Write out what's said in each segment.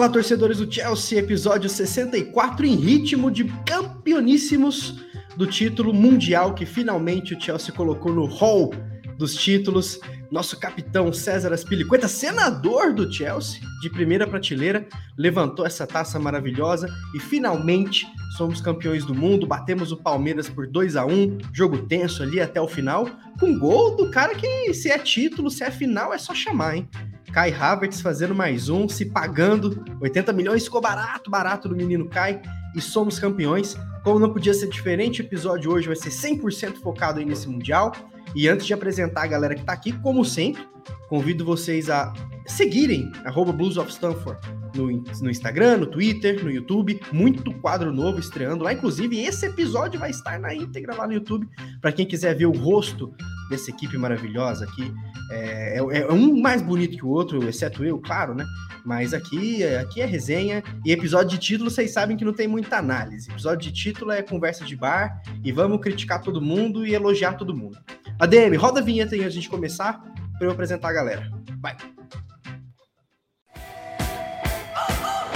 Fala, torcedores do Chelsea, episódio 64 em ritmo de campeoníssimos do título mundial que finalmente o Chelsea colocou no hall dos títulos. Nosso capitão César Aspilicueta, senador do Chelsea, de primeira prateleira, levantou essa taça maravilhosa e finalmente somos campeões do mundo. Batemos o Palmeiras por 2 a 1 jogo tenso ali até o final, com gol do cara que, se é título, se é final, é só chamar, hein? Kai Havertz fazendo mais um, se pagando 80 milhões, ficou barato, barato do menino Kai e somos campeões. Como não podia ser diferente, o episódio hoje vai ser 100% focado aí nesse Mundial. E antes de apresentar a galera que está aqui, como sempre, convido vocês a seguirem arroba Blues of Stanford no, no, Instagram, no Twitter, no YouTube. Muito quadro novo estreando lá. Inclusive, esse episódio vai estar na íntegra lá no YouTube. Para quem quiser ver o rosto dessa equipe maravilhosa aqui. É, é, é, um mais bonito que o outro, exceto eu, claro, né? Mas aqui, aqui é resenha. E episódio de título, vocês sabem que não tem muita análise. Episódio de título é conversa de bar. E vamos criticar todo mundo e elogiar todo mundo. ADM, roda a vinheta aí a gente começar, para eu apresentar a galera. Vai.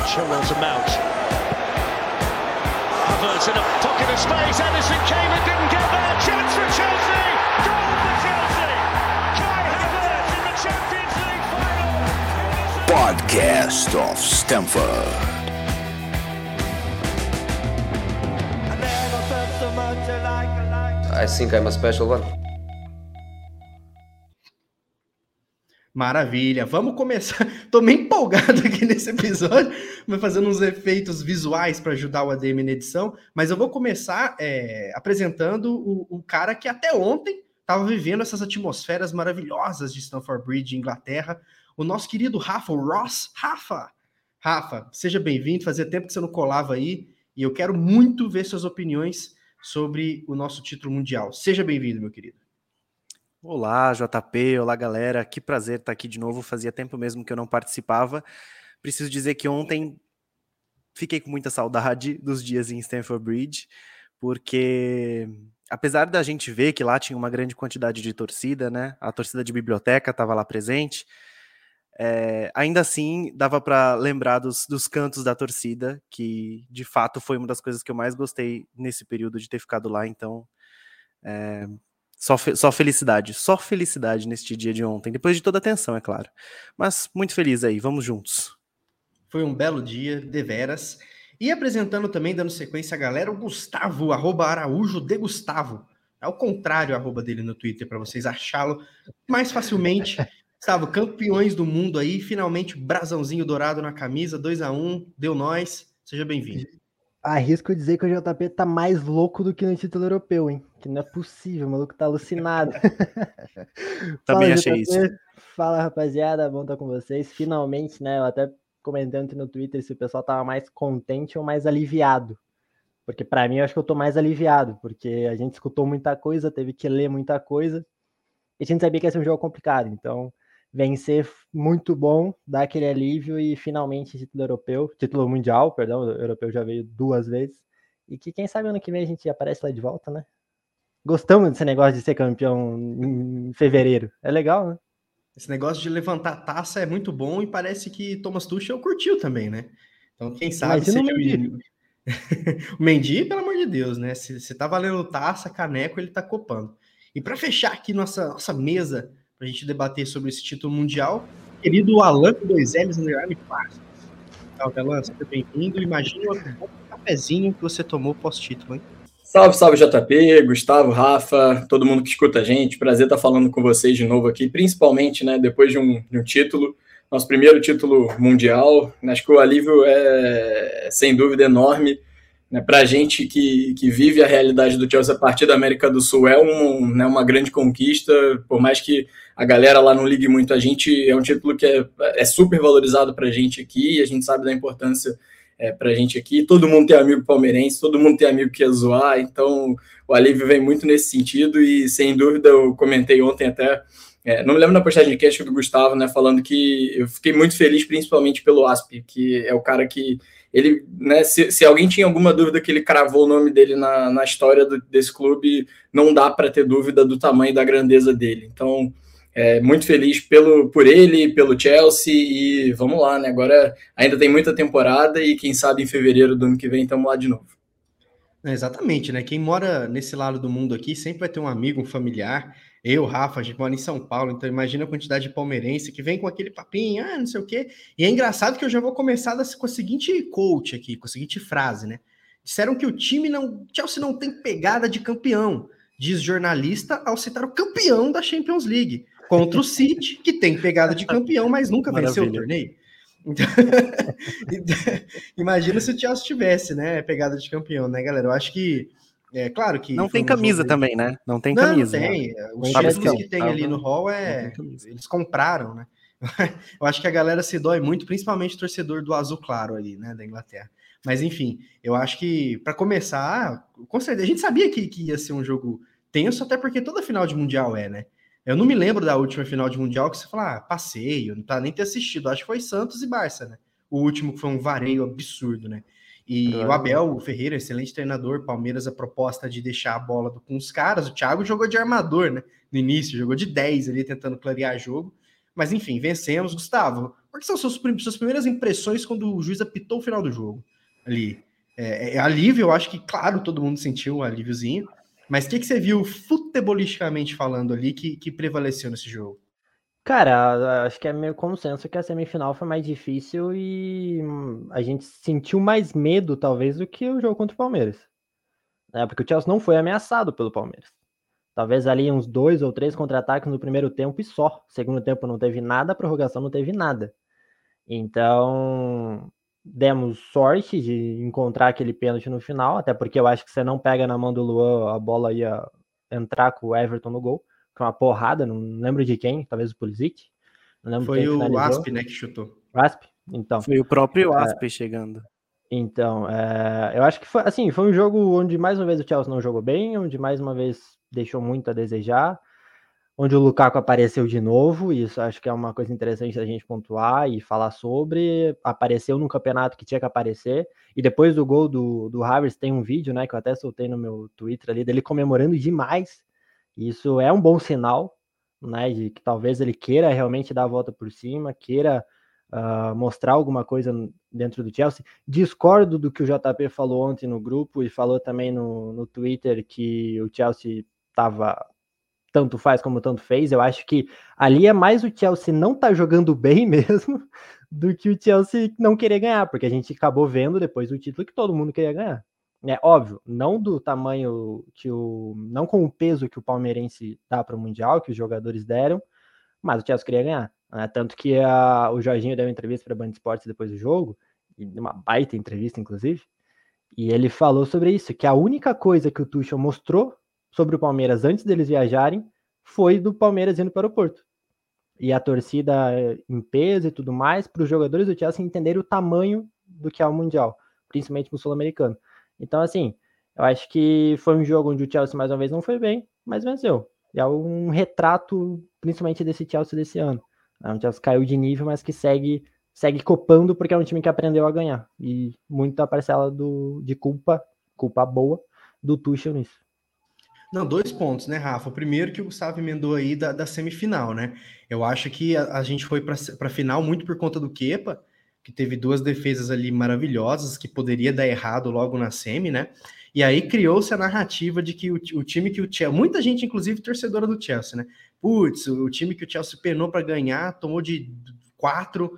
Chilwell's a mount. Havertz in a pocket of space. Anderson came and didn't get there. Chance for Chelsea. Podcast of Stamford. I think I'm a special one. Maravilha, vamos começar. Tô meio empolgado aqui nesse episódio, vou fazendo uns efeitos visuais para ajudar o ADM na edição, mas eu vou começar é, apresentando o, o, cara que até ontem estava vivendo essas atmosferas maravilhosas de Stamford Bridge, Inglaterra, o nosso querido Rafa, o Ross. Rafa, Rafa, seja bem-vindo. Fazia tempo que você não colava aí e eu quero muito ver suas opiniões sobre o nosso título mundial. Seja bem-vindo, meu querido. Olá, JP, olá galera, que prazer estar aqui de novo. Fazia tempo mesmo que eu não participava. Preciso dizer que ontem fiquei com muita saudade dos dias em Stamford Bridge, porque apesar da gente ver que lá tinha uma grande quantidade de torcida, né? A torcida de biblioteca estava lá presente. É, ainda assim, dava para lembrar dos, dos cantos da torcida, que de fato foi uma das coisas que eu mais gostei nesse período de ter ficado lá. Então, é, só, só felicidade, só felicidade neste dia de ontem, depois de toda a tensão, é claro. Mas muito feliz aí, vamos juntos. Foi um belo dia, deveras. E apresentando também, dando sequência a galera, o Gustavo, arroba Araújo de Gustavo. É o contrário, arroba dele no Twitter, para vocês achá-lo mais facilmente. Gustavo, campeões do mundo aí, finalmente brasãozinho dourado na camisa, 2 a 1 um, deu nós. Seja bem-vindo. Arrisco dizer que o JP tá mais louco do que no título europeu, hein? Que não é possível, o maluco tá alucinado. Também Fala, achei JP. isso. Fala, rapaziada, bom estar com vocês. Finalmente, né? Eu até comentando no Twitter se o pessoal tava mais contente ou mais aliviado. Porque para mim eu acho que eu tô mais aliviado, porque a gente escutou muita coisa, teve que ler muita coisa, e a gente sabia que ia ser um jogo complicado. Então, vencer muito bom, dar aquele alívio e finalmente título europeu, título mundial, perdão, o europeu já veio duas vezes. E que quem sabe ano que vem a gente aparece lá de volta, né? Gostamos desse negócio de ser campeão em fevereiro. É legal, né? Esse negócio de levantar taça é muito bom e parece que Thomas Tuchel curtiu também, né? Então, quem sabe seja o Mendy. o Mendy, pelo amor de Deus, né? Se, se tá valendo taça, caneco, ele tá copando. E para fechar aqui nossa, nossa mesa para a gente debater sobre esse título mundial. Querido Alan, com dois L's, underline Parsons. Salve, Alan, seja bem-vindo. Imagina o cafezinho que você tomou pós-título, hein? Salve, salve, JP, Gustavo, Rafa, todo mundo que escuta a gente. Prazer estar falando com vocês de novo aqui, principalmente, né, depois de um, de um título, nosso primeiro título mundial. Acho que o alívio é, sem dúvida, enorme. Né, Para a gente que, que vive a realidade do Chelsea a partir da América do Sul, é um, né, uma grande conquista, por mais que a galera lá não ligue muito a gente, é um título que é, é super valorizado para a gente aqui, a gente sabe da importância é, para a gente aqui. Todo mundo tem amigo palmeirense, todo mundo tem amigo que ia zoar, então o alívio vem muito nesse sentido e sem dúvida eu comentei ontem até. É, não me lembro na postagem de cast do Gustavo, né, falando que eu fiquei muito feliz, principalmente pelo Asp, que é o cara que ele, né, se, se alguém tinha alguma dúvida que ele cravou o nome dele na, na história do, desse clube, não dá para ter dúvida do tamanho e da grandeza dele. Então, é, muito feliz pelo, por ele, pelo Chelsea e vamos lá, né? Agora ainda tem muita temporada e quem sabe em fevereiro do ano que vem estamos lá de novo. É, exatamente, né? Quem mora nesse lado do mundo aqui sempre vai ter um amigo, um familiar. Eu, Rafa, a gente mora em São Paulo, então imagina a quantidade de palmeirense que vem com aquele papinho, ah, não sei o quê. E é engraçado que eu já vou começar com a seguinte coach aqui, com a seguinte frase, né? Disseram que o time não. Chelsea não tem pegada de campeão, diz jornalista ao citar o campeão da Champions League contra o City, que tem pegada de campeão, mas nunca Maravilha. venceu o torneio. Então, imagina se o Chelsea tivesse, né, pegada de campeão, né, galera? Eu acho que é claro que não tem um camisa jogo... também, né? Não tem camisa. Não tem. Né? Os títulos que tem ali no hall é eles compraram, né? Eu acho que a galera se dói muito, principalmente o torcedor do azul claro ali, né, da Inglaterra. Mas enfim, eu acho que para começar, com certeza a gente sabia que, que ia ser um jogo tenso, até porque toda final de mundial é, né? Eu não me lembro da última final de Mundial que você fala, ah, passeio, não tá nem ter assistido. Acho que foi Santos e Barça, né? O último foi um vareio absurdo, né? E é. o Abel o Ferreira, excelente treinador, Palmeiras, a proposta de deixar a bola com os caras. O Thiago jogou de armador, né? No início, jogou de 10 ali, tentando clarear jogo. Mas enfim, vencemos. Gustavo, quais são suas, suas primeiras impressões quando o juiz apitou o final do jogo? Ali. É, é alívio, eu acho que, claro, todo mundo sentiu um alíviozinho. Mas o que, que você viu futebolisticamente falando ali que, que prevaleceu nesse jogo? Cara, acho que é meio consenso que a semifinal foi mais difícil e a gente sentiu mais medo, talvez, do que o jogo contra o Palmeiras. É, porque o Chelsea não foi ameaçado pelo Palmeiras. Talvez ali uns dois ou três contra-ataques no primeiro tempo e só. Segundo tempo não teve nada, prorrogação não teve nada. Então, demos sorte de encontrar aquele pênalti no final, até porque eu acho que você não pega na mão do Luan, a bola ia entrar com o Everton no gol, com uma porrada, não lembro de quem, talvez o Pulisic. Foi o Asp, né, que chutou. Asp? Então. Foi o próprio Asp é, chegando. Então, é, eu acho que foi assim, foi um jogo onde mais uma vez o Chelsea não jogou bem, onde mais uma vez deixou muito a desejar onde o Lukaku apareceu de novo, isso acho que é uma coisa interessante da gente pontuar e falar sobre. Apareceu no campeonato que tinha que aparecer, e depois do gol do, do Havertz tem um vídeo, né, que eu até soltei no meu Twitter ali, dele comemorando demais. Isso é um bom sinal, né, de que talvez ele queira realmente dar a volta por cima, queira uh, mostrar alguma coisa dentro do Chelsea. Discordo do que o JP falou ontem no grupo e falou também no, no Twitter que o Chelsea estava tanto faz como tanto fez. Eu acho que ali é mais o Chelsea não tá jogando bem mesmo do que o Chelsea não querer ganhar, porque a gente acabou vendo depois do título que todo mundo queria ganhar. É óbvio, não do tamanho que o. não com o peso que o palmeirense dá para o Mundial, que os jogadores deram, mas o Chelsea queria ganhar. Né? Tanto que a, o Jorginho deu uma entrevista para a Band Esportes depois do jogo, uma baita entrevista, inclusive, e ele falou sobre isso, que a única coisa que o Tuchel mostrou sobre o Palmeiras antes deles viajarem foi do Palmeiras indo para o aeroporto. E a torcida em peso e tudo mais, para os jogadores do Chelsea entenderem o tamanho do que é o Mundial, principalmente no Sul-Americano. Então, assim, eu acho que foi um jogo onde o Chelsea mais uma vez não foi bem, mas venceu. E é um retrato, principalmente desse Chelsea desse ano. É um Chelsea caiu de nível, mas que segue segue copando porque é um time que aprendeu a ganhar. E muita parcela do, de culpa, culpa boa, do Tuchel nisso. Não, dois pontos, né, Rafa? O primeiro que o Gustavo emendou aí da, da semifinal, né? Eu acho que a, a gente foi para a final muito por conta do Kepa, que teve duas defesas ali maravilhosas, que poderia dar errado logo na semi, né? E aí criou-se a narrativa de que o, o, time que o Chelsea, muita gente, inclusive torcedora do Chelsea, né? Putz, o, o time que o Chelsea penou para ganhar tomou de quatro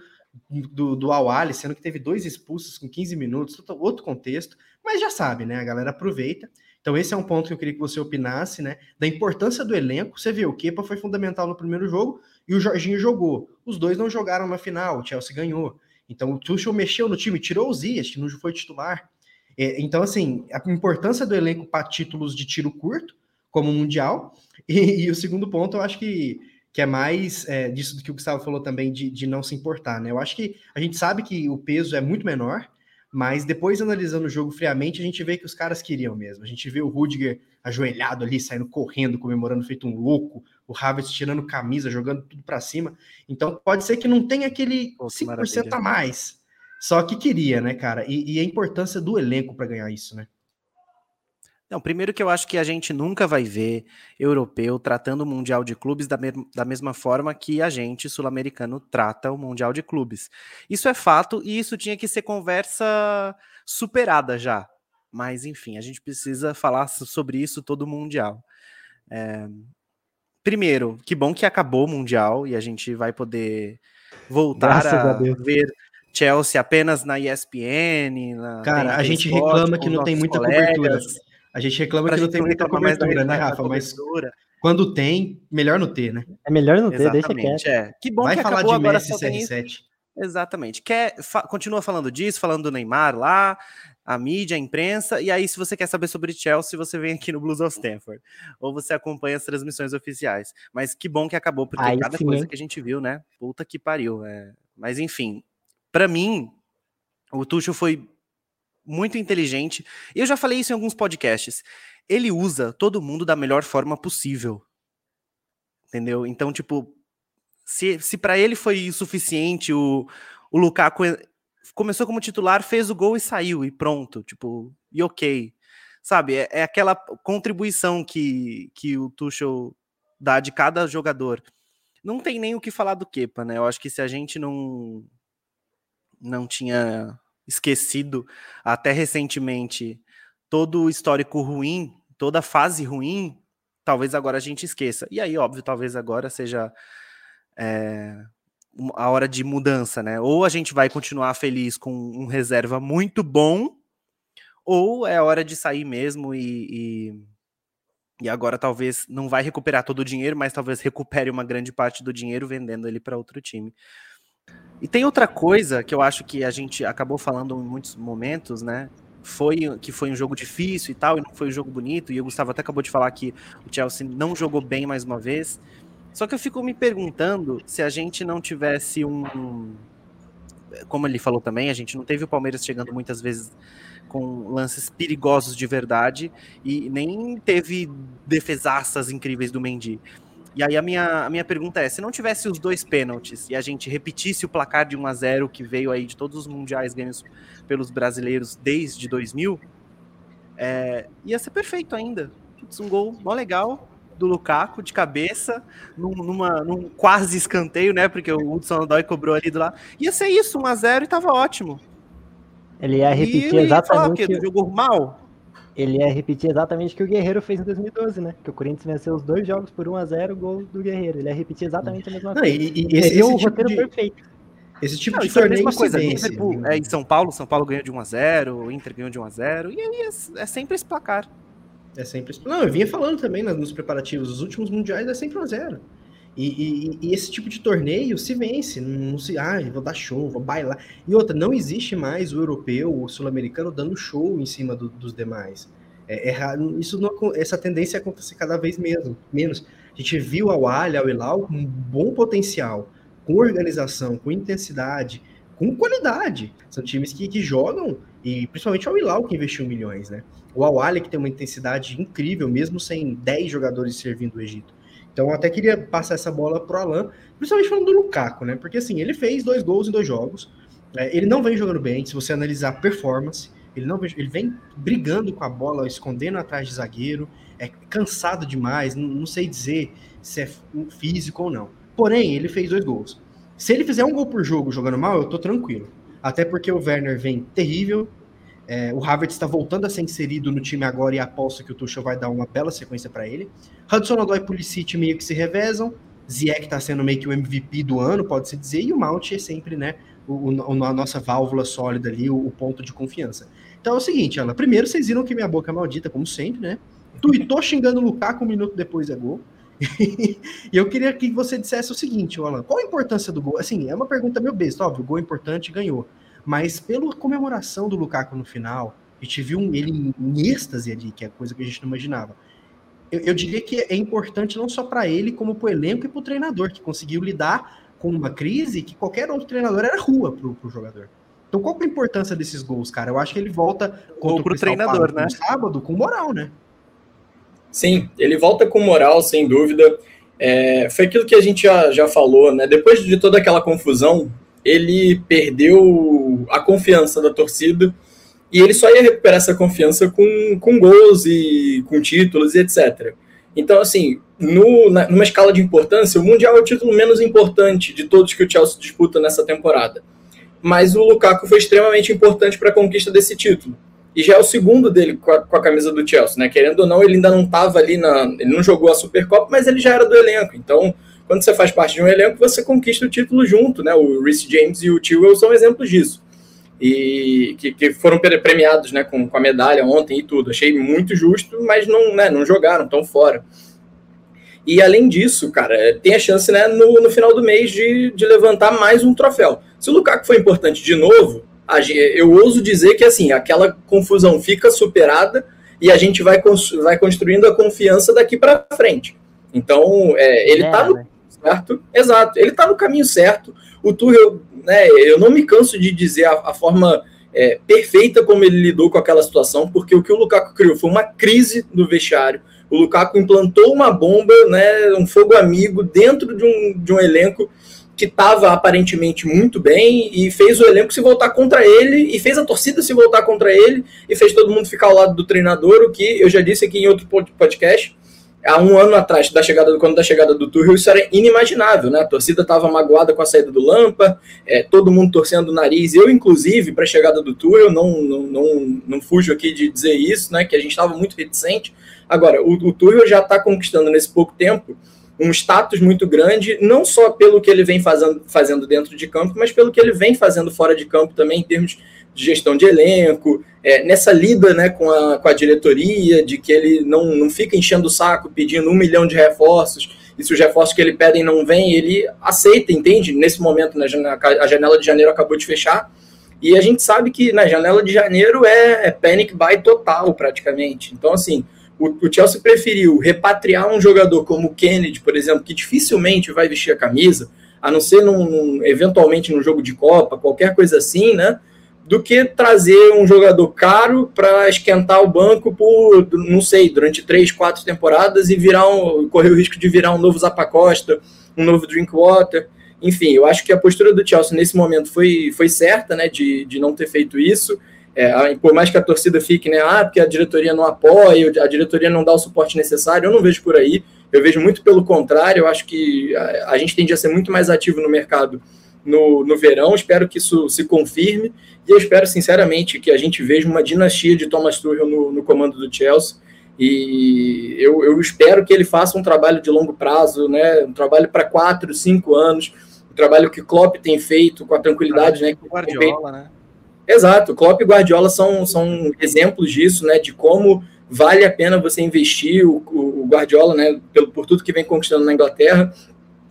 do, do Awali, sendo que teve dois expulsos com 15 minutos, outro contexto, mas já sabe, né? A galera aproveita. Então, esse é um ponto que eu queria que você opinasse, né? Da importância do elenco. Você vê, o Kepa foi fundamental no primeiro jogo e o Jorginho jogou. Os dois não jogaram na final, o Chelsea ganhou. Então, o Tuchel mexeu no time, tirou o Zias, que não foi titular. É, então, assim, a importância do elenco para títulos de tiro curto, como o Mundial. E, e, o segundo ponto, eu acho que, que é mais é, disso do que o Gustavo falou também, de, de não se importar, né? Eu acho que a gente sabe que o peso é muito menor, mas depois, analisando o jogo friamente, a gente vê que os caras queriam mesmo. A gente vê o Rudiger ajoelhado ali, saindo correndo, comemorando, feito um louco. O Havertz tirando camisa, jogando tudo para cima. Então, pode ser que não tenha aquele Pô, 5% maravilha. a mais. Só que queria, né, cara? E, e a importância do elenco para ganhar isso, né? Não, primeiro que eu acho que a gente nunca vai ver europeu tratando o Mundial de Clubes da, me da mesma forma que a gente, sul-americano, trata o Mundial de Clubes. Isso é fato e isso tinha que ser conversa superada já. Mas, enfim, a gente precisa falar sobre isso todo Mundial. É... Primeiro, que bom que acabou o Mundial e a gente vai poder voltar Graças a, a ver Chelsea apenas na ESPN. Na Cara, a gente reclama que não tem muita colegas. cobertura. A gente reclama pra que gente não tem muita cobertura, né, Rafa? Mas quando tem, melhor não ter, né? É melhor não ter, Exatamente, deixa quieto. É. Que bom Vai que falar acabou de Messi CR7. Exatamente. Quer, fa continua falando disso, falando do Neymar lá, a mídia, a imprensa, e aí se você quer saber sobre Chelsea, você vem aqui no Blues of Stanford, ou você acompanha as transmissões oficiais. Mas que bom que acabou, porque aí cada sim. coisa que a gente viu, né? Puta que pariu. É... Mas enfim, para mim, o Tuchel foi muito inteligente. E eu já falei isso em alguns podcasts. Ele usa todo mundo da melhor forma possível. Entendeu? Então, tipo, se, se para ele foi suficiente o, o Lukaku começou como titular, fez o gol e saiu, e pronto, tipo, e ok. Sabe, é, é aquela contribuição que, que o Tuchel dá de cada jogador. Não tem nem o que falar do Kepa, né? Eu acho que se a gente não não tinha esquecido até recentemente todo o histórico ruim, toda a fase ruim, talvez agora a gente esqueça. E aí, óbvio, talvez agora seja é, a hora de mudança, né? Ou a gente vai continuar feliz com um reserva muito bom, ou é hora de sair mesmo e, e, e agora talvez não vai recuperar todo o dinheiro, mas talvez recupere uma grande parte do dinheiro vendendo ele para outro time. E tem outra coisa que eu acho que a gente acabou falando em muitos momentos, né? Foi que foi um jogo difícil e tal, e não foi um jogo bonito. E o Gustavo até acabou de falar que o Chelsea não jogou bem mais uma vez. Só que eu fico me perguntando se a gente não tivesse um. Como ele falou também, a gente não teve o Palmeiras chegando muitas vezes com lances perigosos de verdade e nem teve defesaças incríveis do Mendy. E aí a minha, a minha pergunta é, se não tivesse os dois pênaltis e a gente repetisse o placar de 1 a 0 que veio aí de todos os mundiais ganhos pelos brasileiros desde 2000, é, ia ser perfeito ainda. Um gol mó legal do Lukaku de cabeça, num, numa, num quase escanteio, né? Porque o Hudson Odoi cobrou ali do lado. Ia ser isso, 1 a 0 e tava ótimo. Ele ia repetir e exatamente. Falar, o Jogou mal? ele ia repetir exatamente o que o Guerreiro fez em 2012, né? Que o Corinthians venceu os dois jogos por 1 a 0 gol do Guerreiro. Ele ia repetir exatamente a mesma Não, coisa. E, e esse, esse o tipo roteiro de... perfeito. Esse tipo Não, de torneio é a mesma coisa. Liverpool, é, em São Paulo, São Paulo ganhou de 1 a 0 o Inter ganhou de 1 a 0 e aí é, é sempre esse placar. É sempre Não, eu vinha falando também nos preparativos. Os últimos mundiais é sempre 1 a 0 e, e, e, esse tipo de torneio se vence, não se, ah, vou dar show, vou bailar. E outra, não existe mais o europeu, o sul-americano dando show em cima do, dos demais. É, é, isso não, essa tendência acontece cada vez mesmo, menos. A gente viu a Wally, ao Hilal um bom potencial, com organização, com intensidade, com qualidade. São times que, que jogam, e principalmente o Hilal que investiu milhões, né? O Awali que tem uma intensidade incrível, mesmo sem 10 jogadores servindo o Egito. Então eu até queria passar essa bola pro Alan, principalmente falando do Lukaku, né? Porque assim, ele fez dois gols em dois jogos. É, ele não vem jogando bem, se você analisar a performance. Ele não ele vem brigando com a bola, escondendo atrás de zagueiro, é cansado demais, não, não sei dizer se é físico ou não. Porém, ele fez dois gols. Se ele fizer um gol por jogo jogando mal, eu tô tranquilo. Até porque o Werner vem terrível. É, o Havertz está voltando a ser inserido no time agora e aposto que o Tuchel vai dar uma bela sequência para ele. Hudson Odoi e Pulisic meio que se revezam. Ziyech está sendo meio que o MVP do ano, pode-se dizer, e o Mount é sempre, né, o, o, a nossa válvula sólida ali, o, o ponto de confiança. Então é o seguinte, Ana. Primeiro, vocês viram que minha boca é maldita, como sempre, né? Tuitou xingando o Lukaku um minuto depois é gol. e eu queria que você dissesse o seguinte, Alan, qual a importância do gol? Assim, é uma pergunta meio besta, óbvio, o gol é importante ganhou. Mas pela comemoração do Lukaku no final, a gente viu ele em êxtase ali, que é coisa que a gente não imaginava. Eu, eu diria que é importante não só para ele, como para o elenco e para o treinador, que conseguiu lidar com uma crise que qualquer outro treinador era rua para o jogador. Então, qual é a importância desses gols, cara? Eu acho que ele volta contra Ou o treinador, né? sábado com moral, né? Sim, ele volta com moral, sem dúvida. É, foi aquilo que a gente já, já falou, né? Depois de toda aquela confusão, ele perdeu a confiança da torcida E ele só ia recuperar essa confiança com, com gols e com títulos e etc. Então, assim, no, na, numa escala de importância, o Mundial é o título menos importante de todos que o Chelsea disputa nessa temporada. Mas o Lukaku foi extremamente importante para a conquista desse título. E já é o segundo dele com a, com a, camisa do Chelsea, né? Querendo ou não, ele ainda não estava ali na. Ele não jogou a Supercopa, mas ele já era do elenco. Então, quando você faz parte de um elenco, você conquista o título junto, né? O Reece James e o Chilwell são exemplos disso e que, que, foram premiados né, com, com, a medalha ontem e tudo. Achei muito justo, mas não, né, não jogaram, estão fora. E além disso, cara, tem a chance né, no, no final do mês de, de levantar mais um troféu. Se o Lukaku for importante de novo, eu ouso dizer que assim, aquela confusão fica superada e a gente vai, vai construindo a confiança daqui para frente. Então, é, ele está é, no né? certo, exato, ele está no caminho certo. O Tuchel né, eu não me canso de dizer a, a forma é, perfeita como ele lidou com aquela situação, porque o que o Lukaku criou foi uma crise no vestiário. O Lukaku implantou uma bomba, né, um fogo amigo dentro de um, de um elenco que estava aparentemente muito bem e fez o elenco se voltar contra ele e fez a torcida se voltar contra ele e fez todo mundo ficar ao lado do treinador, o que eu já disse aqui em outro podcast há um ano atrás, da chegada, quando da chegada do Tuchel, isso era inimaginável, né? A torcida estava magoada com a saída do Lampa, é, todo mundo torcendo o nariz, eu inclusive, para a chegada do Tuchel, não, não, não, não fujo aqui de dizer isso, né? Que a gente estava muito reticente. Agora, o, o já está conquistando nesse pouco tempo um status muito grande, não só pelo que ele vem fazendo, fazendo dentro de campo, mas pelo que ele vem fazendo fora de campo também, em termos de gestão de elenco, é, nessa lida né, com, a, com a diretoria, de que ele não, não fica enchendo o saco pedindo um milhão de reforços, e se os reforços que ele pedem não vêm, ele aceita, entende? Nesse momento, né, a janela de janeiro acabou de fechar, e a gente sabe que na janela de janeiro é, é panic buy total, praticamente. Então, assim, o, o, Chelsea preferiu repatriar um jogador como o Kennedy, por exemplo, que dificilmente vai vestir a camisa, a não ser num, num, eventualmente num jogo de Copa, qualquer coisa assim, né? do que trazer um jogador caro para esquentar o banco por, não sei, durante três, quatro temporadas e virar um, correr o risco de virar um novo Zapacosta, um novo Drinkwater. Enfim, eu acho que a postura do Chelsea nesse momento foi, foi certa, né, de, de não ter feito isso. É, por mais que a torcida fique, né, ah, porque a diretoria não apoia, a diretoria não dá o suporte necessário, eu não vejo por aí. Eu vejo muito pelo contrário, eu acho que a, a gente tende a ser muito mais ativo no mercado no, no verão. Espero que isso se confirme e eu espero sinceramente que a gente veja uma dinastia de Thomas Tuchel no, no comando do Chelsea. E eu, eu, espero que ele faça um trabalho de longo prazo, né? Um trabalho para quatro, cinco anos, um trabalho que Klopp tem feito com a tranquilidade, né? Guardiola, né? Exato, Klopp e Guardiola são, são exemplos disso, né? De como vale a pena você investir o, o Guardiola, né? Pelo, por tudo que vem conquistando na Inglaterra,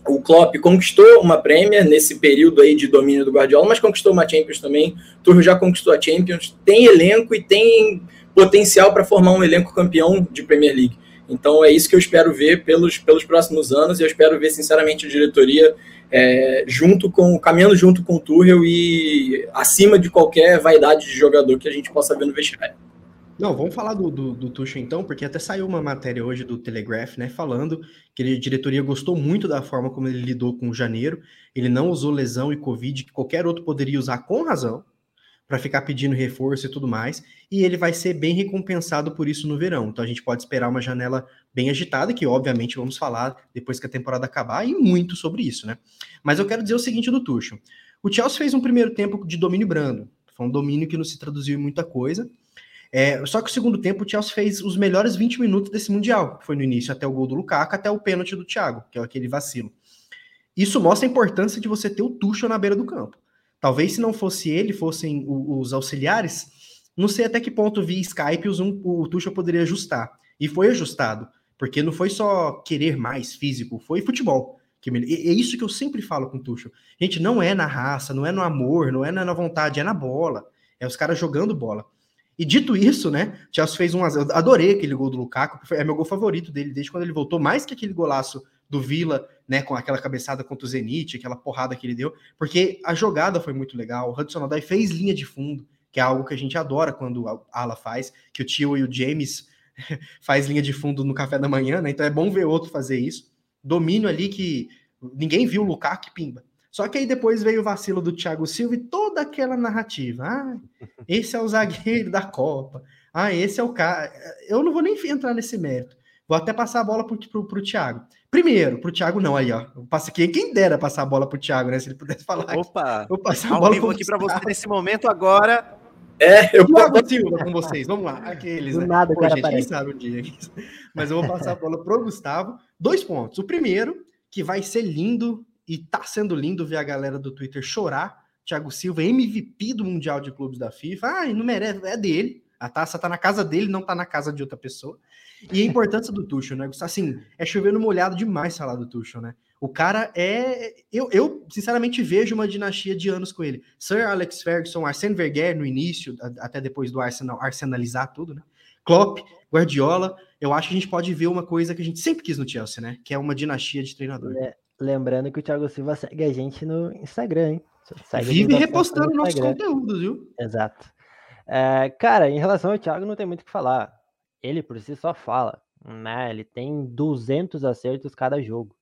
o Klopp conquistou uma Premier nesse período aí de domínio do Guardiola, mas conquistou uma Champions também. O Tuchel já conquistou a Champions, tem elenco e tem potencial para formar um elenco campeão de Premier League. Então é isso que eu espero ver pelos, pelos próximos anos e eu espero ver sinceramente a diretoria é, junto com caminhando junto com o Tuchel e acima de qualquer vaidade de jogador que a gente possa ver no vestiário. Não, vamos falar do, do, do Tuchel então, porque até saiu uma matéria hoje do Telegraph, né, falando que a diretoria gostou muito da forma como ele lidou com o janeiro, ele não usou lesão e Covid, que qualquer outro poderia usar com razão, para ficar pedindo reforço e tudo mais, e ele vai ser bem recompensado por isso no verão. Então a gente pode esperar uma janela bem agitada, que obviamente vamos falar depois que a temporada acabar, e muito sobre isso, né? Mas eu quero dizer o seguinte do Tuchel. O Chelsea fez um primeiro tempo de domínio brando, foi um domínio que não se traduziu em muita coisa, é, só que o segundo tempo o Chelsea fez os melhores 20 minutos desse Mundial, foi no início até o gol do Lukaku, até o pênalti do Thiago, que é aquele vacilo. Isso mostra a importância de você ter o Tuchel na beira do campo. Talvez se não fosse ele, fossem os auxiliares, não sei até que ponto via Skype o, o Tuchel poderia ajustar. E foi ajustado, porque não foi só querer mais físico, foi futebol. Que é isso que eu sempre falo com o Tuchel. Gente, não é na raça, não é no amor, não é na vontade, é na bola. É os caras jogando bola. E dito isso, né, Chelsea fez um Eu adorei aquele gol do Lukaku, é meu gol favorito dele desde quando ele voltou, mais que aquele golaço do Villa, né, com aquela cabeçada contra o Zenit, aquela porrada que ele deu, porque a jogada foi muito legal. O Hudson Odoi fez linha de fundo, que é algo que a gente adora quando a Ala faz, que o Tio e o James faz linha de fundo no café da manhã, né? Então é bom ver outro fazer isso. Domínio ali que ninguém viu o Lukaku pimba. Só que aí depois veio o vacilo do Thiago Silva e toda aquela narrativa. Ah, esse é o zagueiro da Copa. Ah, esse é o cara. Eu não vou nem entrar nesse mérito. Vou até passar a bola pro, pro Thiago. Primeiro, pro Thiago não, aí, ó. Passa quem, quem dera passar a bola pro Thiago, né? Se ele pudesse falar. Opa! Aqui. Vou passar a bola aqui para você nesse momento agora. É, eu Thiago Silva com vocês. Vamos lá, aqueles. Do né? nada, Pô, cara, gente, quem sabe um dia. Mas eu vou passar a bola pro Gustavo. Dois pontos. O primeiro, que vai ser lindo e tá sendo lindo ver a galera do Twitter chorar. Thiago Silva, MVP do Mundial de Clubes da FIFA. Ah, não merece, é dele. A taça tá na casa dele, não tá na casa de outra pessoa. E a importância do Tuchel, né? Assim, é chovendo molhado demais falar do Tuchel, né? O cara é. Eu, eu, sinceramente, vejo uma dinastia de anos com ele. Sir Alex Ferguson, Arsene Wenger no início, até depois do Arsenal, arsenalizar tudo, né? Klopp, Guardiola. Eu acho que a gente pode ver uma coisa que a gente sempre quis no Chelsea, né? Que é uma dinastia de treinador. É, lembrando que o Thiago Silva segue a gente no Instagram, hein? Segue Vive repostando nossos conteúdos, viu? Exato. É, cara, em relação ao Thiago, não tem muito o que falar. Ele por si só fala, né? Ele tem 200 acertos cada jogo.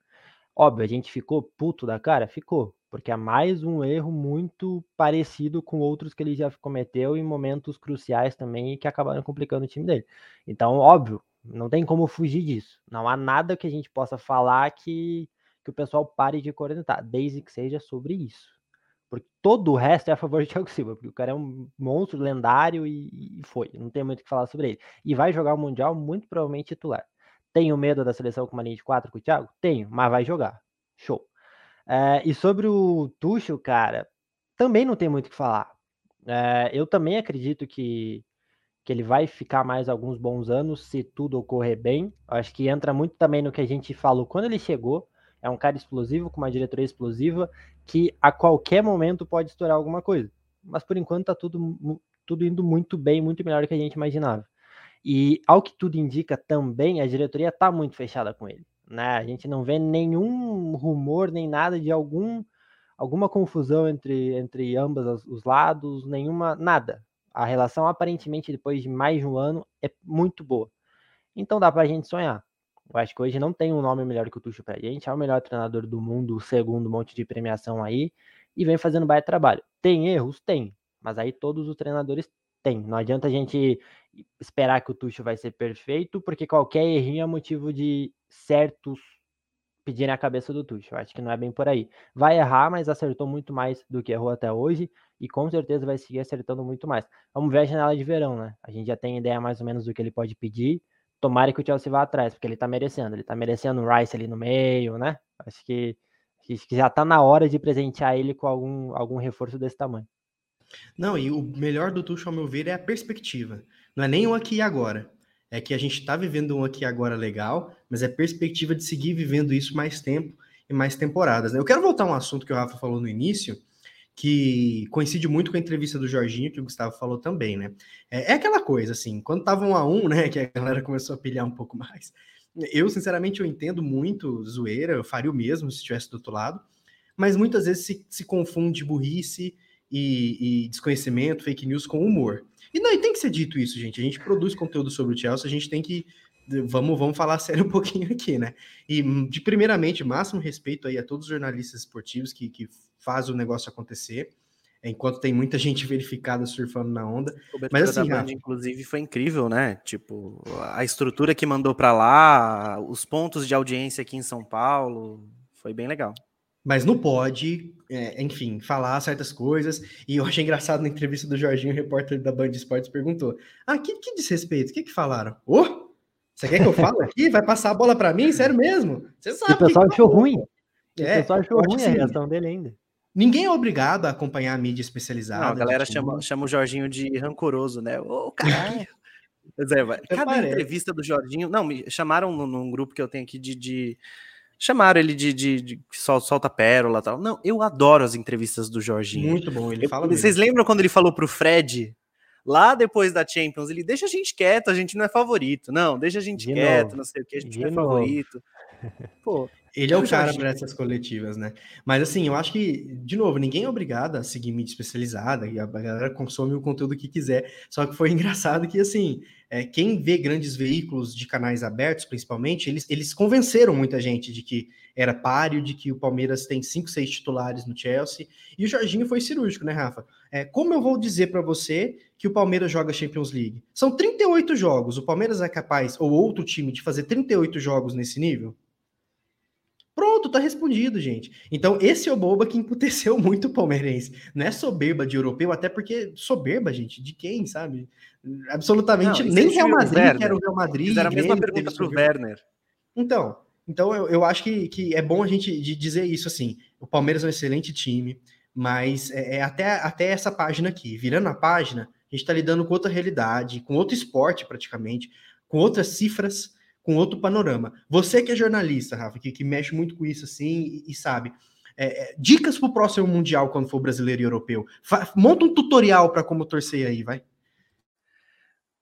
Óbvio, a gente ficou puto da cara? Ficou, porque é mais um erro muito parecido com outros que ele já cometeu em momentos cruciais também que acabaram complicando o time dele. Então, óbvio, não tem como fugir disso. Não há nada que a gente possa falar que, que o pessoal pare de cornetar, desde que seja sobre isso. Porque todo o resto é a favor de Thiago Silva, porque o cara é um monstro lendário e, e foi. Não tem muito o que falar sobre ele. E vai jogar o Mundial muito provavelmente titular. Tenho medo da seleção com uma linha de quatro com o Thiago? Tenho, mas vai jogar. Show. É, e sobre o Tuchel, cara, também não tem muito o que falar. É, eu também acredito que, que ele vai ficar mais alguns bons anos se tudo ocorrer bem. Acho que entra muito também no que a gente falou quando ele chegou. É um cara explosivo, com uma diretoria explosiva, que a qualquer momento pode estourar alguma coisa. Mas por enquanto tá tudo, tudo indo muito bem, muito melhor do que a gente imaginava. E ao que tudo indica também, a diretoria tá muito fechada com ele. Né? A gente não vê nenhum rumor, nem nada de algum alguma confusão entre, entre ambos os lados, nenhuma, nada. A relação aparentemente depois de mais de um ano é muito boa. Então dá pra gente sonhar. Eu acho que hoje não tem um nome melhor que o Tuchel pra gente. É o melhor treinador do mundo, segundo um monte de premiação aí, e vem fazendo baita trabalho. Tem erros? Tem. Mas aí todos os treinadores têm. Não adianta a gente esperar que o Tuchel vai ser perfeito, porque qualquer errinho é motivo de certos pedirem a cabeça do Tuchel. Eu acho que não é bem por aí. Vai errar, mas acertou muito mais do que errou até hoje e com certeza vai seguir acertando muito mais. Vamos ver a janela de verão, né? A gente já tem ideia mais ou menos do que ele pode pedir. Tomara que o Chelsea vá atrás, porque ele tá merecendo. Ele tá merecendo o Rice ali no meio, né? Acho que, acho que já tá na hora de presentear ele com algum, algum reforço desse tamanho. Não, e o melhor do Tuchel, ao meu ver, é a perspectiva. Não é nem o aqui e agora. É que a gente está vivendo um aqui e agora legal, mas é perspectiva de seguir vivendo isso mais tempo e mais temporadas. Né? Eu quero voltar a um assunto que o Rafa falou no início, que coincide muito com a entrevista do Jorginho, que o Gustavo falou também, né? É, é aquela coisa, assim, quando tava um a um, né, que a galera começou a pilhar um pouco mais. Eu, sinceramente, eu entendo muito zoeira, eu faria o mesmo se estivesse do outro lado, mas muitas vezes se, se confunde burrice e, e, desconhecimento, fake news com humor. E não, e tem que ser dito isso, gente. A gente produz conteúdo sobre o Chelsea, a gente tem que vamos, vamos falar sério um pouquinho aqui, né? E, de primeiramente, máximo respeito aí a todos os jornalistas esportivos que, que fazem o negócio acontecer, enquanto tem muita gente verificada surfando na onda. Mas assim, Band, inclusive, foi incrível, né? Tipo, a estrutura que mandou para lá, os pontos de audiência aqui em São Paulo, foi bem legal. Mas não pode, é, enfim, falar certas coisas. E eu achei engraçado na entrevista do Jorginho, o repórter da Band Esportes perguntou: Ah, que, que desrespeito? O que, que falaram? Oh! Você quer que eu fale aqui? Vai passar a bola para mim? Sério mesmo? Você sabe. O pessoal achou ruim. É, o pessoal achou ruim assim, a reação dele ainda. Ninguém é obrigado a acompanhar a mídia especializada. Não, a galera chama, chama o Jorginho de rancoroso, né? Ô, caralho. É, cada entrevista do Jorginho. Não, me chamaram num grupo que eu tenho aqui de. de chamaram ele de, de, de, solta pérola tal. Não, eu adoro as entrevistas do Jorginho. Muito bom, ele fala. Vocês mesmo. lembram quando ele falou pro Fred lá depois da Champions, ele deixa a gente quieto, a gente não é favorito. Não, deixa a gente de quieto, novo. não sei o que, a gente de não é novo. favorito. Pô, Ele é o cara para essas coletivas, né? Mas assim, eu acho que, de novo, ninguém é obrigado a seguir mídia especializada e a galera consome o conteúdo que quiser. Só que foi engraçado que, assim, é, quem vê grandes veículos de canais abertos, principalmente, eles, eles convenceram muita gente de que era páreo, de que o Palmeiras tem cinco, seis titulares no Chelsea. E o Jorginho foi cirúrgico, né, Rafa? É, como eu vou dizer para você que o Palmeiras joga Champions League? São 38 jogos. O Palmeiras é capaz, ou outro time, de fazer 38 jogos nesse nível? Pronto, tá respondido, gente. Então, esse é o boba que emputeceu muito o palmeirense. Não é soberba de europeu, até porque soberba, gente, de quem, sabe? Absolutamente, Não, nem Real Madrid, que era o Real Madrid. Era a mesma pergunta pro Werner. Então, então eu, eu acho que, que é bom a gente de dizer isso assim. O Palmeiras é um excelente time, mas é, é até, até essa página aqui. Virando a página, a gente está lidando com outra realidade, com outro esporte praticamente, com outras cifras com outro panorama. Você que é jornalista, Rafa, que, que mexe muito com isso assim e, e sabe. É, é, dicas para o próximo Mundial quando for brasileiro e europeu. Fa monta um tutorial para como torcer aí, vai.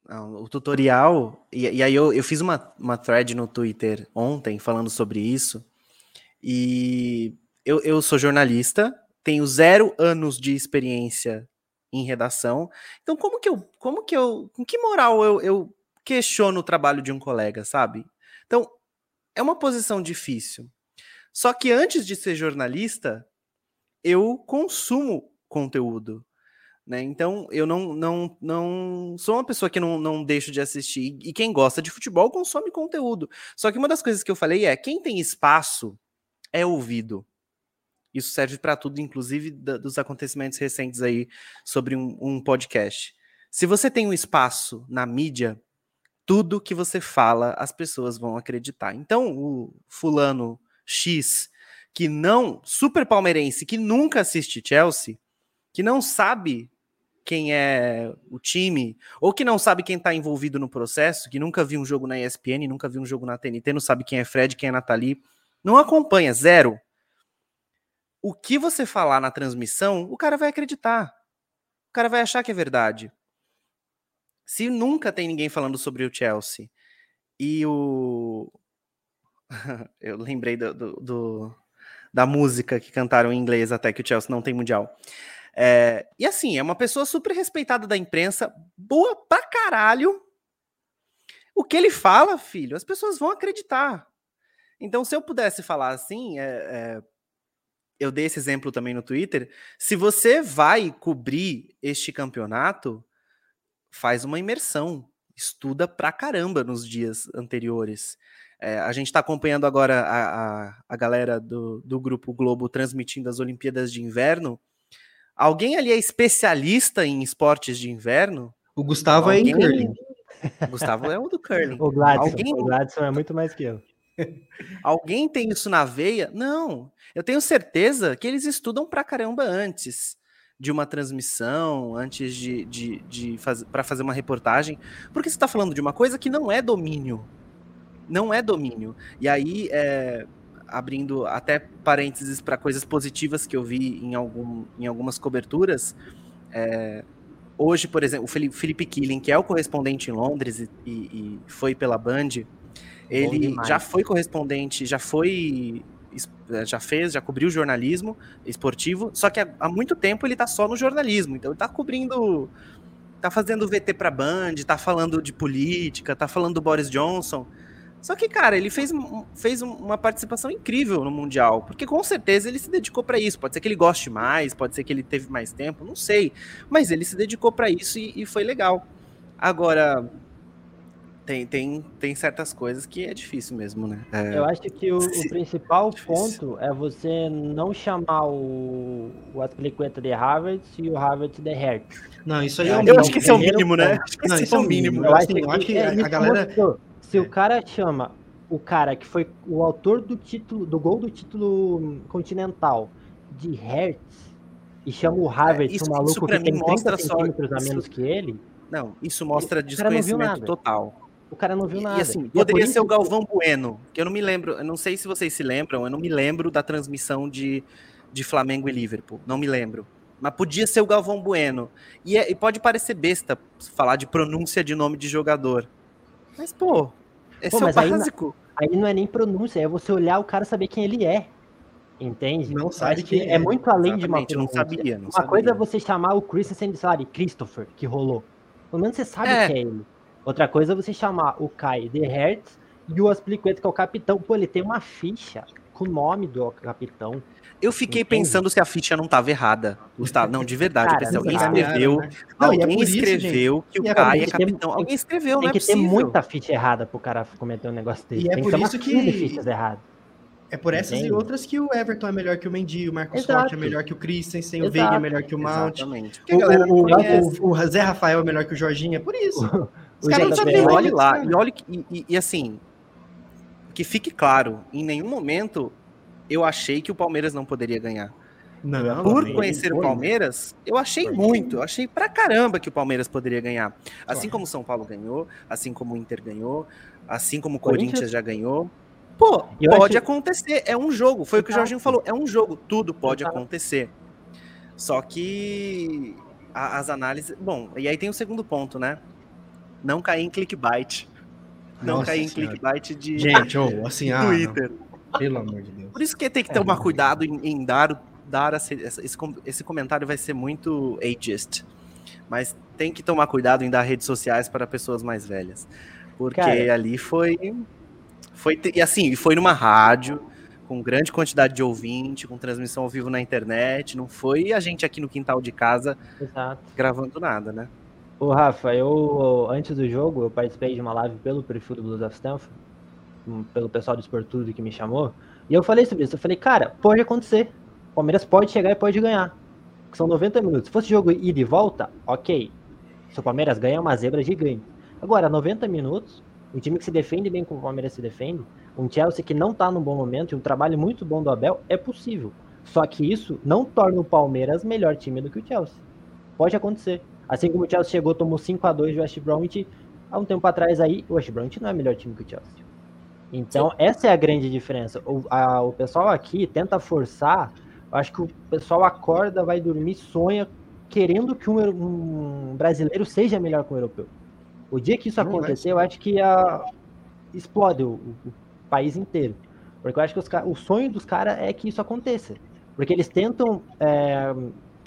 O tutorial, e, e aí eu, eu, fiz uma, uma thread no Twitter ontem falando sobre isso, e eu, eu sou jornalista, tenho zero anos de experiência em redação, então como que eu, como que eu, com que moral eu, eu questiono o trabalho de um colega, sabe? Então, é uma posição difícil. Só que antes de ser jornalista, eu consumo conteúdo. Né? Então, eu não, não, não sou uma pessoa que não, não deixo de assistir. E quem gosta de futebol consome conteúdo. Só que uma das coisas que eu falei é: quem tem espaço é ouvido. Isso serve para tudo, inclusive da, dos acontecimentos recentes aí sobre um, um podcast. Se você tem um espaço na mídia, tudo que você fala, as pessoas vão acreditar. Então, o fulano X, que não, super palmeirense, que nunca assiste Chelsea, que não sabe quem é o time, ou que não sabe quem está envolvido no processo, que nunca viu um jogo na ESPN, nunca viu um jogo na TNT, não sabe quem é Fred, quem é Nathalie, não acompanha, zero. O que você falar na transmissão, o cara vai acreditar. O cara vai achar que é verdade. Se nunca tem ninguém falando sobre o Chelsea e o. Eu lembrei do, do, do, da música que cantaram em inglês até que o Chelsea não tem mundial. É, e assim, é uma pessoa super respeitada da imprensa, boa pra caralho. O que ele fala, filho, as pessoas vão acreditar. Então, se eu pudesse falar assim, é, é, eu dei esse exemplo também no Twitter. Se você vai cobrir este campeonato, faz uma imersão, estuda pra caramba nos dias anteriores. É, a gente está acompanhando agora a, a, a galera do, do Grupo Globo transmitindo as Olimpíadas de Inverno. Alguém ali é especialista em esportes de inverno? O Gustavo Alguém... é em curling. O Gustavo é o do curling. O Gladson, Alguém... o Gladson é muito mais que eu. Alguém tem isso na veia? Não. Eu tenho certeza que eles estudam pra caramba antes de uma transmissão, antes de, de, de fazer para fazer uma reportagem, porque você está falando de uma coisa que não é domínio. Não é domínio. E aí, é, abrindo até parênteses para coisas positivas que eu vi em, algum, em algumas coberturas, é, hoje, por exemplo, o Felipe, Killing, que é o correspondente em Londres e, e, e foi pela Band, ele já foi correspondente, já foi já fez, já cobriu jornalismo esportivo, só que há, muito tempo ele tá só no jornalismo, então ele tá cobrindo, tá fazendo VT pra Band, tá falando de política, tá falando do Boris Johnson. Só que, cara, ele fez, fez uma participação incrível no Mundial, porque com certeza ele se dedicou para isso. Pode ser que ele goste mais, pode ser que ele teve mais tempo, não sei. Mas ele se dedicou para isso e, e foi legal. Agora, tem, tem, tem certas coisas que é difícil mesmo, né? É... Eu acho que o, o principal ponto é você não chamar o, o Aspilicueta de Harvard e o Harvard de Hertz. Não, isso aí é, Eu acho que esse é o mínimo, né? Não, isso é o mínimo. Eu, acho, que, eu acho que a, a galera. Mostrou. Se o cara chama o cara que foi o autor do título, do gol do título continental de Hertz e chama o Harvard, é, isso, um maluco que tem 30 centímetros a menos que ele. Não, isso mostra desconhecimento total. O cara não viu nada. E assim, poderia ser o Galvão Bueno, que eu não me lembro, eu não sei se vocês se lembram, eu não me lembro da transmissão de, de Flamengo e Liverpool, não me lembro. Mas podia ser o Galvão Bueno. E, é, e pode parecer besta falar de pronúncia de nome de jogador. Mas, pô, esse pô, é o básico. Aí aí não é nem pronúncia, é você olhar o cara saber quem ele é. Entende? Não sabe quem é. É muito além de uma Exatamente, não pronúncia. sabia, não Uma sabia. coisa é você chamar o Christensen de, sabe, Christopher, que rolou. Pelo menos você sabe É. que é ele. Outra coisa é você chamar o Kai de Hertz e o Aspliqueta, que é o capitão. Pô, ele tem uma ficha com o nome do capitão. Eu fiquei Entende? pensando se a ficha não estava errada, Gustavo. Não, de verdade. Cara, eu pensei, alguém Sacanearam, escreveu, né? Não, e é alguém por isso, escreveu que o é Kai por é que tem- capitão. Alguém escreveu, Tem não é que ter possível. muita ficha errada pro cara cometer um negócio desse. E é tem por que ter isso que- 15 fichas erradas. É por essas Entende? e outras que o Everton é melhor que o Mendy, o Marcos Exato. Rocha é melhor que o Christensen, o. Veiga é melhor que o Mount. Exatamente. O, Porque a galera não o- o- o Zé Rafael é melhor que o Jorginho, é por isso. Os caras não sabem E olhe lá, e olhe que, e, e- e assim, que fique claro, em nenhum momento eu achei que o Palmeiras não poderia ganhar. Não, Por não, conhecer o né? Palmeiras, eu achei Foi. muito, eu achei pra caramba que o Palmeiras poderia ganhar. Assim como o São Paulo ganhou, assim como o Inter ganhou, assim como o Corinthians. Corinthians já ganhou. Pô, Eu pode acho- acontecer, é um jogo, foi o que o. Jorginho falou, é um jogo, tudo pode acontecer. Só que a- as análises, bom, e aí tem o segundo ponto, né? Não cair em clickbait. Não Nossa cair em Senhora. clickbait de Gente, ô, assim, ah, não. Twitter. pelo amor de Deus. Por isso que tem que É, tomar cuidado em, em dar, dar esse, esse, esse comentário vai ser muito ageist. Mas tem que tomar cuidado em dar redes sociais para pessoas mais velhas. Porque Cara. ali foi. foi e assim, foi numa rádio, com grande quantidade de ouvinte, com transmissão ao vivo na internet. Não foi a gente aqui no quintal de casa Exato. gravando nada, né? Ô, Rafa, eu, antes do jogo, eu participei de uma live pelo perfil do Blues of Stanford, um, pelo pessoal do Esportudo que me chamou, e eu falei sobre isso. Eu falei, cara, pode acontecer. O Palmeiras pode chegar e pode ganhar. São 90 minutos. Se fosse jogo ida e volta, ok. Se o Palmeiras ganha, é uma zebra gigante. Agora, 90 minutos, um time que se defende bem como o Palmeiras se defende, um Chelsea que não tá num bom momento e um trabalho muito bom do Abel, é possível. Só que isso não torna o Palmeiras melhor time do que o Chelsea. Pode acontecer. Assim como o Chelsea chegou, tomou 5 a 2 do West Bromwich, há um tempo atrás aí, o West Bromwich não é melhor time que o Chelsea. Então, essa é a grande diferença. O, a- o pessoal aqui tenta forçar, eu acho que o pessoal acorda, vai dormir, sonha, querendo que um, um brasileiro seja melhor que um europeu. O dia que isso Não vai acontecer, eu acho que a, explode o, o- país inteiro. Porque eu acho que os o sonho dos caras é que isso aconteça. Porque eles tentam, é,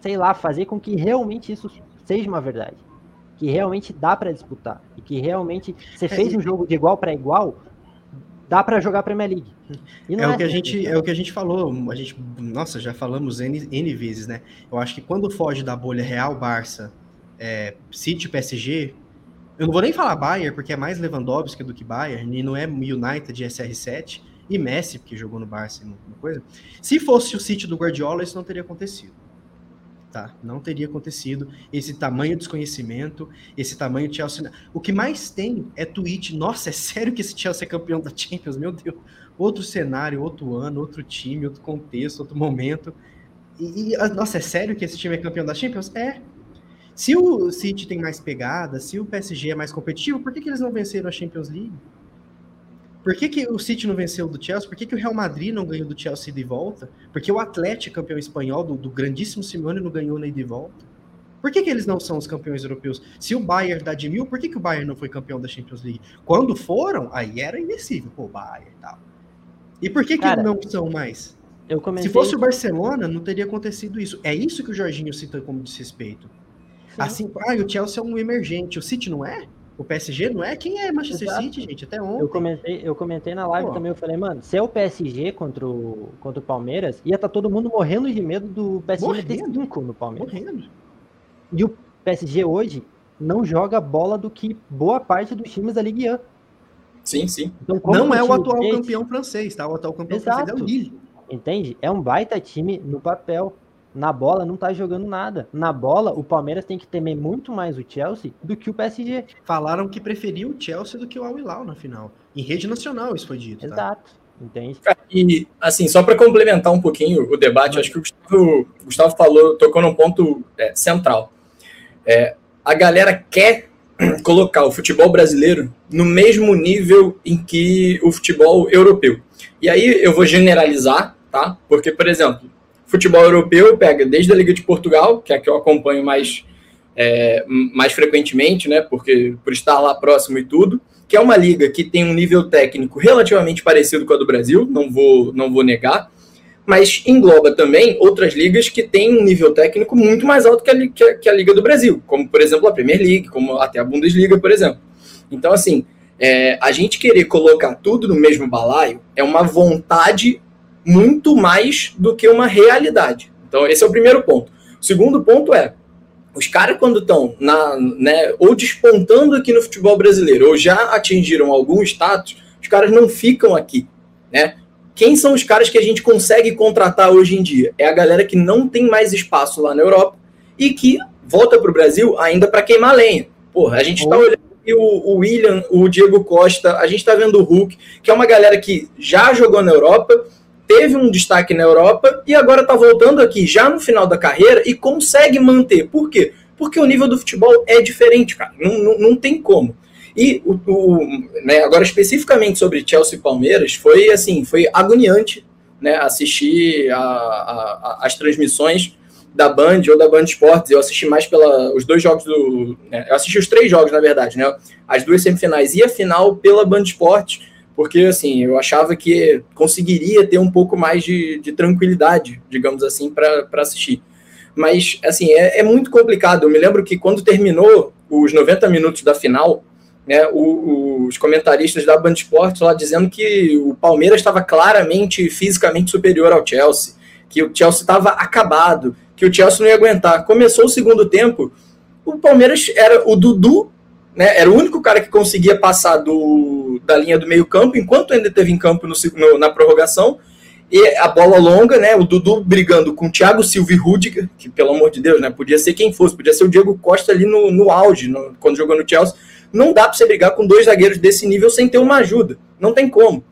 sei lá, fazer com que realmente isso seja uma verdade. Que realmente dá pra disputar. E que realmente você fez e- um jogo de igual pra igual, dá pra jogar Premier League. E não É o que a assim, gente, é o que a gente falou, a gente, nossa, já falamos N, N vezes, né? Eu acho que quando foge da bolha Real, Barça, é, City, PSG, eu não vou nem falar Bayern, porque é mais Lewandowski do que Bayern, e não é United e SR7, e Messi, porque jogou no Barça e coisa. Se fosse o City do Guardiola, isso não teria acontecido. Tá? Não teria acontecido esse tamanho de desconhecimento, esse tamanho Chelsea. O que mais tem é tweet. Nossa, é sério que esse Chelsea é campeão da Champions? Meu Deus outro cenário, outro ano, outro time, outro contexto, outro momento. E, e, ah, nossa, é sério que esse time é campeão da Champions? É. Se o City tem mais pegada, se o PSG é mais competitivo, por que, que eles não venceram a Champions League? Por que, que o City não venceu do Chelsea? Por que, que o Real Madrid não ganhou do Chelsea de volta? Porque o Atlético, campeão espanhol, do, do grandíssimo Simeone, não ganhou na ida e volta? Por que, que eles não são os campeões europeus? Se o Bayern dá de mil, por que, que o Bayern não foi campeão da Champions League? Quando foram, aí era invencível. Pô, Bayern e tal. E por que, que Cara, não são mais? Se fosse o Barcelona, não teria acontecido isso. É isso que o Jorginho cita como desrespeito. Sim. Assim, ah, o Chelsea é um emergente. O City não é? O PSG não é? Quem é Manchester Exato. City, gente? Até ontem. Eu comentei, eu comentei na live Pô. também, eu falei, mano, se é o PSG contra o, contra o Palmeiras, ia estar todo mundo morrendo de medo do PSG meter Morrendo. 5 no Palmeiras. Morrendo. E o PSG hoje não joga bola do que boa parte dos times da Ligue 1. Sim, sim. Então, Não é o atual desse- campeão francês, tá? O atual campeão Exato. francês é o Lille. Entende? É um baita time no papel. Na bola não tá jogando nada. Na bola, o Palmeiras tem que temer muito mais o Chelsea do que o PSG. Falaram que preferia o Chelsea do que o Al na final. Em rede nacional isso foi dito, tá? Exato. Entende? E, assim, só para complementar um pouquinho o debate, acho que o Gustavo, o Gustavo falou, tocou num ponto é, central. É, a galera quer colocar o futebol brasileiro no mesmo nível em que o futebol europeu. E aí eu vou generalizar, tá? Porque, por exemplo, futebol europeu pega desde a Liga de Portugal, que é a que eu acompanho mais, é, mais frequentemente, né? Porque por estar lá próximo e tudo, que é uma liga que tem um nível técnico relativamente parecido com a do Brasil, não vou, não vou negar, mas engloba também outras ligas que têm um nível técnico muito mais alto que a, que a, que a Liga do Brasil, como por exemplo a Premier League, como até a Bundesliga, por exemplo. Então, assim, é, a gente querer colocar tudo no mesmo balaio é uma vontade muito mais do que uma realidade. Então, esse é o primeiro ponto. O segundo ponto é, os caras quando estão na, né, ou despontando aqui no futebol brasileiro, ou já atingiram algum status, os caras não ficam aqui, né? Quem são os caras que a gente consegue contratar hoje em dia? É a galera que não tem mais espaço lá na Europa e que volta para o Brasil ainda para queimar lenha. Porra, a gente está olhando o, o William, o Diego Costa, a gente está vendo o Hulk, que é uma galera que já jogou na Europa, teve um destaque na Europa e agora está voltando aqui já no final da carreira e consegue manter. Por quê? Porque o nível do futebol é diferente, cara. Não, não, não tem como. E o, o né, agora especificamente sobre Chelsea e Palmeiras, foi assim, foi agoniante né, assistir a, a, a, as transmissões da Band ou da Band Esportes. Eu assisti mais pela os dois jogos do, né, eu assisti os três jogos na verdade, né, as duas semifinais e a final pela Band Esportes, porque assim eu achava que conseguiria ter um pouco mais de, de tranquilidade, digamos assim, para assistir. Mas assim é, é muito complicado. Eu me lembro que quando terminou os 90 minutos da final né, o, os comentaristas da Band Esportes lá dizendo que o Palmeiras estava claramente fisicamente superior ao Chelsea, que o Chelsea estava acabado, que o Chelsea não ia aguentar. Começou o segundo tempo, o Palmeiras era o Dudu, né, era o único cara que conseguia passar do, da linha do meio campo, enquanto ainda teve em campo no, no, na prorrogação, e a bola longa, né, o Dudu brigando com o Thiago Silva e Rudiger, que pelo amor de Deus, né, podia ser quem fosse, podia ser o Diego Costa ali no, no auge, no, quando jogou no Chelsea, não dá para você brigar com dois zagueiros desse nível sem ter uma ajuda. Não tem como.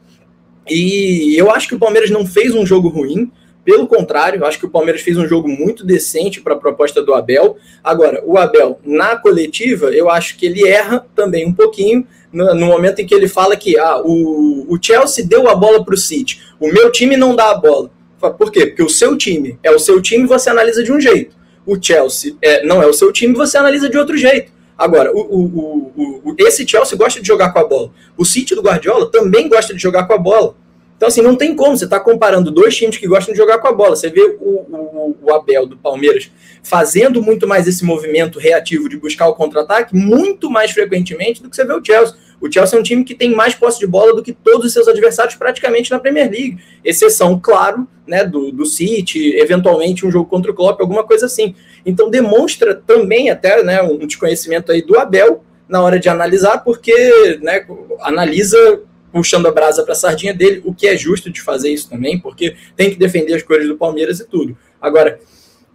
E eu acho que o Palmeiras não fez um jogo ruim. Pelo contrário, acho que o Palmeiras fez um jogo muito decente para a proposta do Abel. Agora, o Abel, na coletiva, eu acho que ele erra também um pouquinho no, no momento em que ele fala que ah, o, o Chelsea deu a bola para o City, o meu time não dá a bola. Por quê? Porque o seu time é o seu time, você analisa de um jeito. O Chelsea é, não é o seu time, você analisa de outro jeito. Agora, o, o, o, esse Chelsea gosta de jogar com a bola. O City do Guardiola também gosta de jogar com a bola. Então, assim, não tem como. Você está comparando dois times que gostam de jogar com a bola. Você vê o, o, o, Abel do Palmeiras fazendo muito mais esse movimento reativo de buscar o contra-ataque muito mais frequentemente do que você vê o Chelsea. O Chelsea é um time que tem mais posse de bola do que todos os seus adversários praticamente na Premier League. Exceção, claro, né, do, do City, eventualmente um jogo contra o Klopp, alguma coisa assim. Então demonstra também até né, um desconhecimento aí do Abel na hora de analisar, porque né, analisa puxando a brasa para a sardinha dele, o que é justo de fazer isso também, porque tem que defender as cores do Palmeiras e tudo. Agora,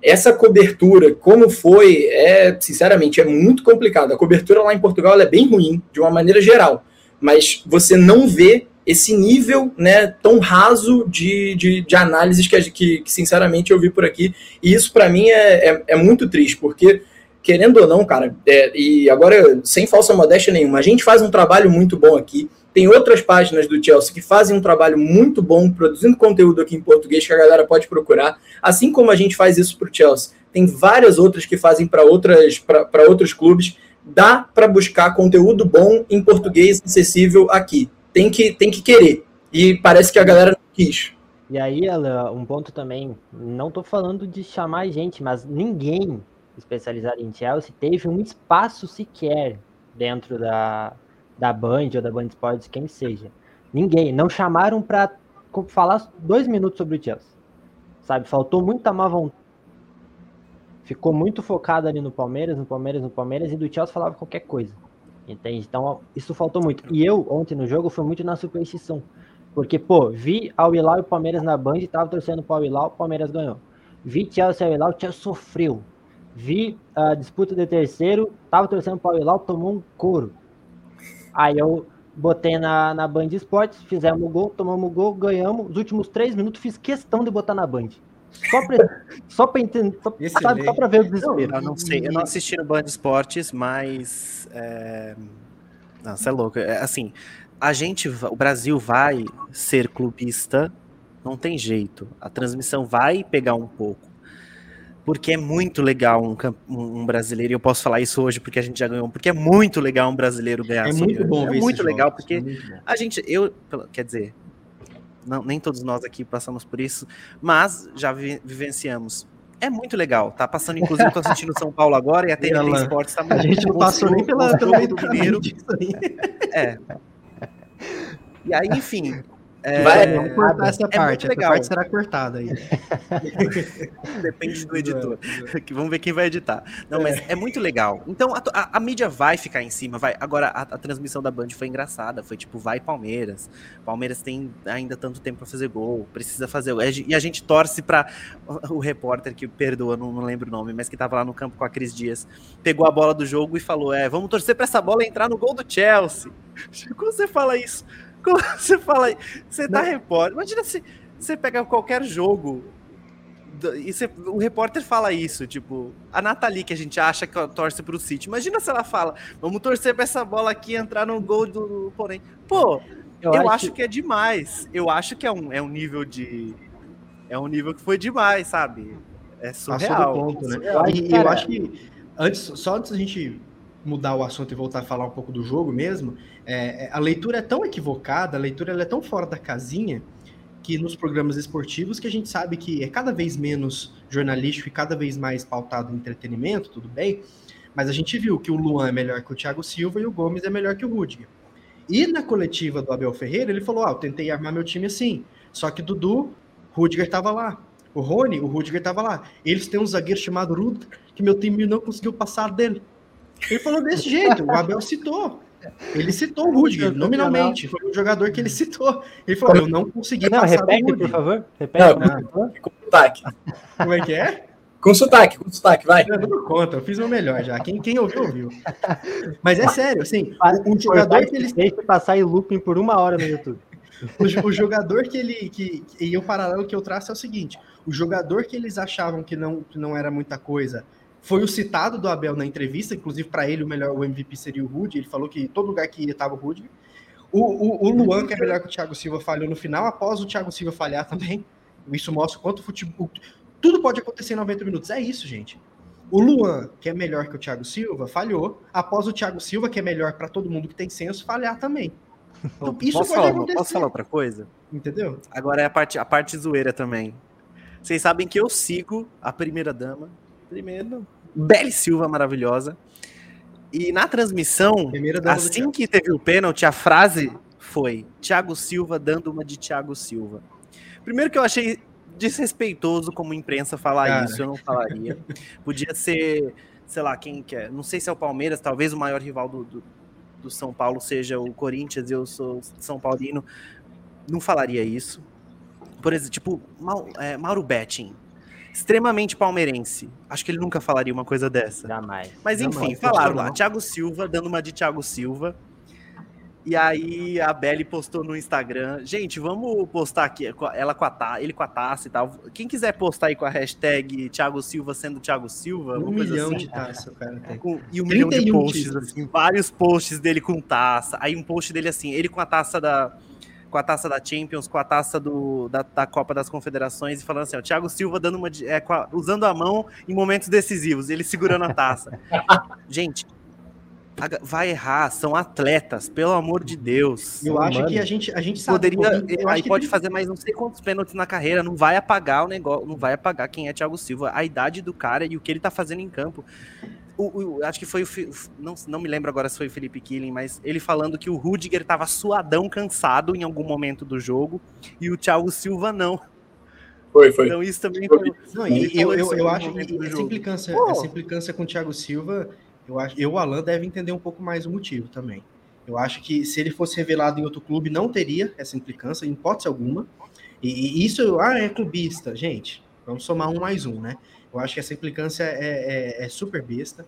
essa cobertura, como foi, é sinceramente é muito complicado. A cobertura lá em Portugal é bem ruim, de uma maneira geral, mas você não vê esse nível né, tão raso de, de, de análises que, que, que, sinceramente, eu vi por aqui. E isso, para mim, é, é, é, muito triste, porque, querendo ou não, cara, é, e agora, sem falsa modéstia nenhuma, a gente faz um trabalho muito bom aqui. Tem outras páginas do Chelsea que fazem um trabalho muito bom, produzindo conteúdo aqui em português que a galera pode procurar. Assim como a gente faz isso para o Chelsea, tem várias outras que fazem para outros clubes. Dá para buscar conteúdo bom em português acessível aqui. Tem que, tem que querer. E parece que a galera não quis. E aí, um ponto também, não estou falando de chamar gente, mas ninguém especializado em Chelsea teve um espaço sequer dentro da, da Band ou da Band Sports, quem seja. Ninguém. Não chamaram para falar dois minutos sobre o Chelsea. Sabe? Faltou muita má vontade. Ficou muito focado ali no Palmeiras, no Palmeiras, no Palmeiras, e do Chelsea falava qualquer coisa. Entende? Então, isso faltou muito. E eu, ontem no jogo, fui muito na superstição. Porque, pô, vi Al Hilal e o Palmeiras na Band tava torcendo pro Al Hilal, o Palmeiras ganhou. Vi Chelsea e Al Hilal, o Chelsea sofreu. Vi a disputa de terceiro, tava torcendo pro Al Hilal, tomou um couro. Aí eu botei na, na Band Esportes, fizemos o gol, tomamos o gol, ganhamos. Os últimos três minutos fiz questão de botar na Band. Só pra, só pra entender, só, sabe, só pra ver o desespero. Eu não sei, eu não assisti no Band Esportes, mas. É... Nossa, é louco. É, assim, a gente, o Brasil vai ser clubista, não tem jeito. A transmissão vai pegar um pouco. Porque é muito legal um, um, brasileiro, e eu posso falar isso hoje porque a gente já ganhou, porque é muito legal um brasileiro ganhar. É muito bom É muito legal, jogos, porque é a gente, eu, quer dizer, não, nem todos nós aqui passamos por isso, mas já vi, vivenciamos. É muito legal, tá passando, inclusive, tô assistindo São Paulo agora e a TNT Esportes tá A gente não passou nem pela, pelo meio do primeiro. É. E aí, enfim, é, Vai, vamos cortar essa é parte. Essa parte será cortada aí. Depende do editor. vamos ver quem vai editar. Não, mas é muito legal. Então a, a, a mídia vai ficar em cima, vai. Agora a, a, transmissão da Band foi engraçada. Foi tipo, vai Palmeiras. Palmeiras tem ainda tanto tempo para fazer gol, precisa fazer. E a gente torce para o repórter que perdoa, não, não, lembro o nome, mas que tava lá no campo com a Cris Dias, pegou a bola do jogo e falou: "É, vamos torcer para essa bola entrar no gol do Chelsea". Como você fala isso? Como você fala aí? Você tá repórter. Imagina se você pega qualquer jogo e você, o repórter fala isso, tipo, a Nathalie que a gente acha que torce pro City. Imagina se ela fala, vamos torcer pra essa bola aqui entrar no gol do porém. Pô, eu, eu acho, acho que... é demais. Eu acho que é um, é um nível de. É um nível que foi demais, sabe? É surreal. Ponto, né? E eu acho que antes, só antes da gente mudar o assunto e voltar a falar um pouco do jogo mesmo, é, é, a leitura é tão equivocada, a leitura é tão fora da casinha, que nos programas esportivos, que a gente sabe que é cada vez menos jornalístico e cada vez mais pautado em entretenimento, tudo bem, mas a gente viu que o Luan é melhor que o Thiago Silva e o Gomes é melhor que o Rudiger. E na coletiva do Abel Ferreira, ele falou: Ah, eu tentei armar meu time assim, só que Dudu, Rudiger estava lá. O Rony, o Rudiger estava lá. Eles têm um zagueiro chamado Rudiger, que meu time não conseguiu passar dele. Ele falou desse jeito, o Abel citou. Ele citou o Rudiger, nominalmente. Foi o jogador que ele citou. Ele falou: Eu não consegui não, passar repete, por favor. Repete. Não, com sotaque. Como é que é? Com sotaque, com sotaque, vai. Eu não conta, eu fiz o melhor já. Quem, quem ouviu, ouviu. Mas é sério, assim, o, jogador que ele. Deixa passar em looping por uma hora no YouTube. O, o, jogador que ele. Que, e o paralelo que eu traço é o seguinte: o jogador que eles achavam que não, que não era muita coisa foi o citado do Abel na entrevista, inclusive para ele o melhor o MVP seria o Rudy. Ele falou que todo lugar que ia estava o Rudy. O, o, o, Luan, que é melhor que o Thiago Silva, falhou no final, após o Thiago Silva falhar também. Isso mostra quanto futebol. Tudo pode acontecer em 90 minutos. É isso, gente. O Luan, que é melhor que o Thiago Silva, falhou. Após o Thiago Silva, que é melhor para todo mundo que tem senso, falhar também. Então, isso posso, pode falar, posso falar outra coisa? Entendeu? Agora é a parte, a parte zoeira também. Vocês sabem que eu sigo a primeira dama. Primeiro, Belle Silva maravilhosa. E na transmissão, assim que teve o pênalti, a frase foi Thiago Silva dando uma de Thiago Silva. Primeiro que eu achei desrespeitoso como imprensa falar Cara. isso, eu não falaria. Podia ser, sei lá, quem quer. É, não sei se é o Palmeiras, talvez o maior rival do, do, do São Paulo seja o Corinthians, eu sou São Paulino. Não falaria isso. Por exemplo, tipo, é, Mauro Betting extremamente palmeirense. Acho que ele nunca falaria uma coisa dessa. Jamais. Mas enfim, Jamais. falaram lá. Thiago Silva, dando uma de Thiago Silva. E aí a Belly postou no Instagram. Gente, vamos postar aqui ela com a taça, ele com a taça e tal. Quem quiser postar aí com a hashtag Thiago Silva sendo Thiago Silva, um milhão assim, de taça, cara. Com, e um milhão de posts, assim, vários posts dele com taça. Aí um post dele assim, ele com a taça da com a taça da Champions, com a taça do, da, da Copa das Confederações, e falando assim: o Thiago Silva dando uma, é, a, usando a mão em momentos decisivos, ele segurando a taça. Gente, vai errar, são atletas, pelo amor de Deus. Eu acho que a gente, a gente sabe. Poderia, aí pode tem... fazer mais não sei quantos pênaltis na carreira, não vai apagar o negócio, não vai apagar quem é Thiago Silva, a idade do cara e o que ele tá fazendo em campo o, o, acho que foi o. Não, não me lembro agora se foi o Felipe Killing, mas ele falando que o Rudiger estava suadão, cansado em algum momento do jogo, e o Thiago Silva não. Foi, foi. Então isso também foi. Não, e eu, eu, eu acho que essa implicância, essa implicância com o Thiago Silva, eu acho eu o Alan deve entender um pouco mais o motivo também. Eu acho que se ele fosse revelado em outro clube, não teria essa implicância, em hipótese alguma. E, e isso, ah, é clubista. Gente, vamos somar um mais um, né? Eu acho que essa implicância é, é, é super besta.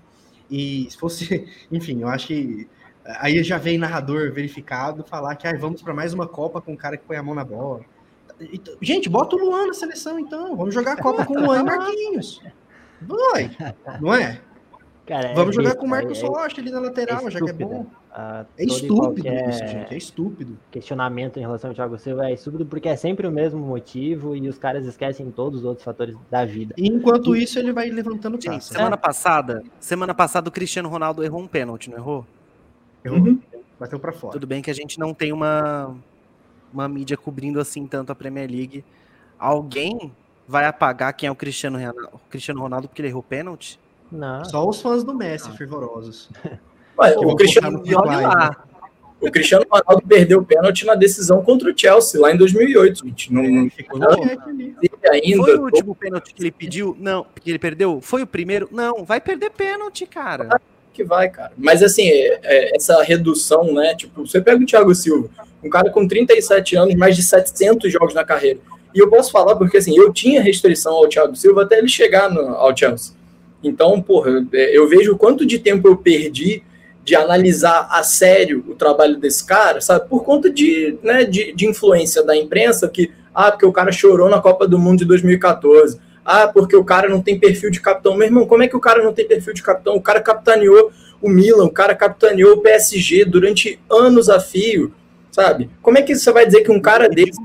E se fosse, enfim, eu acho que aí já vem narrador verificado falar que ah, vamos para mais uma Copa com um cara que põe a mão na bola. Gente, bota o Luan na seleção então. Vamos jogar a Copa com o Luan e Marquinhos. Vai, não é? Cara, Vamos é jogar com o Marcos é, Rocha ali na lateral, é já que é bom. Ah, é estúpido isso, gente. É estúpido. Questionamento em relação ao Thiago Silva é estúpido porque é sempre o mesmo motivo e os caras esquecem todos os outros fatores da vida. E enquanto e... isso, ele vai levantando taça. Semana passada, semana passada o Cristiano Ronaldo errou um pênalti, não errou? Errou. Uhum. Bateu para fora. Tudo bem que a gente não tem uma uma mídia cobrindo assim tanto a Premier League. Alguém vai apagar quem é o Cristiano Ronaldo, o Cristiano Ronaldo porque ele errou pênalti? Não. Só os fãs do Messi, fervorosos. Ué, o, Cristiano, lá. o Cristiano Ronaldo perdeu o pênalti na decisão contra o Chelsea, lá em 2008, gente. Não, é, ficou não, ainda. Foi o último pênalti que ele pediu? Não, que ele perdeu? Foi o primeiro? Não, vai perder pênalti, cara. Que vai, cara. Mas assim, é, é, essa redução, né? Tipo, você pega o Thiago Silva, um cara com 37 anos, mais de 700 jogos na carreira. E eu posso falar porque assim, eu tinha restrição ao Thiago Silva até ele chegar no, ao Chelsea. Então, porra, eu, é, eu vejo quanto de tempo eu perdi de analisar a sério o trabalho desse cara, sabe? Por conta de, né, de, de influência da imprensa, que, ah, porque o cara chorou na Copa do Mundo de 2014. Ah, porque o cara não tem perfil de capitão. Meu irmão, como é que o cara não tem perfil de capitão? O cara capitaneou o Milan, o cara capitaneou o PSG durante anos a fio, sabe? Como é que você vai dizer que um cara desse,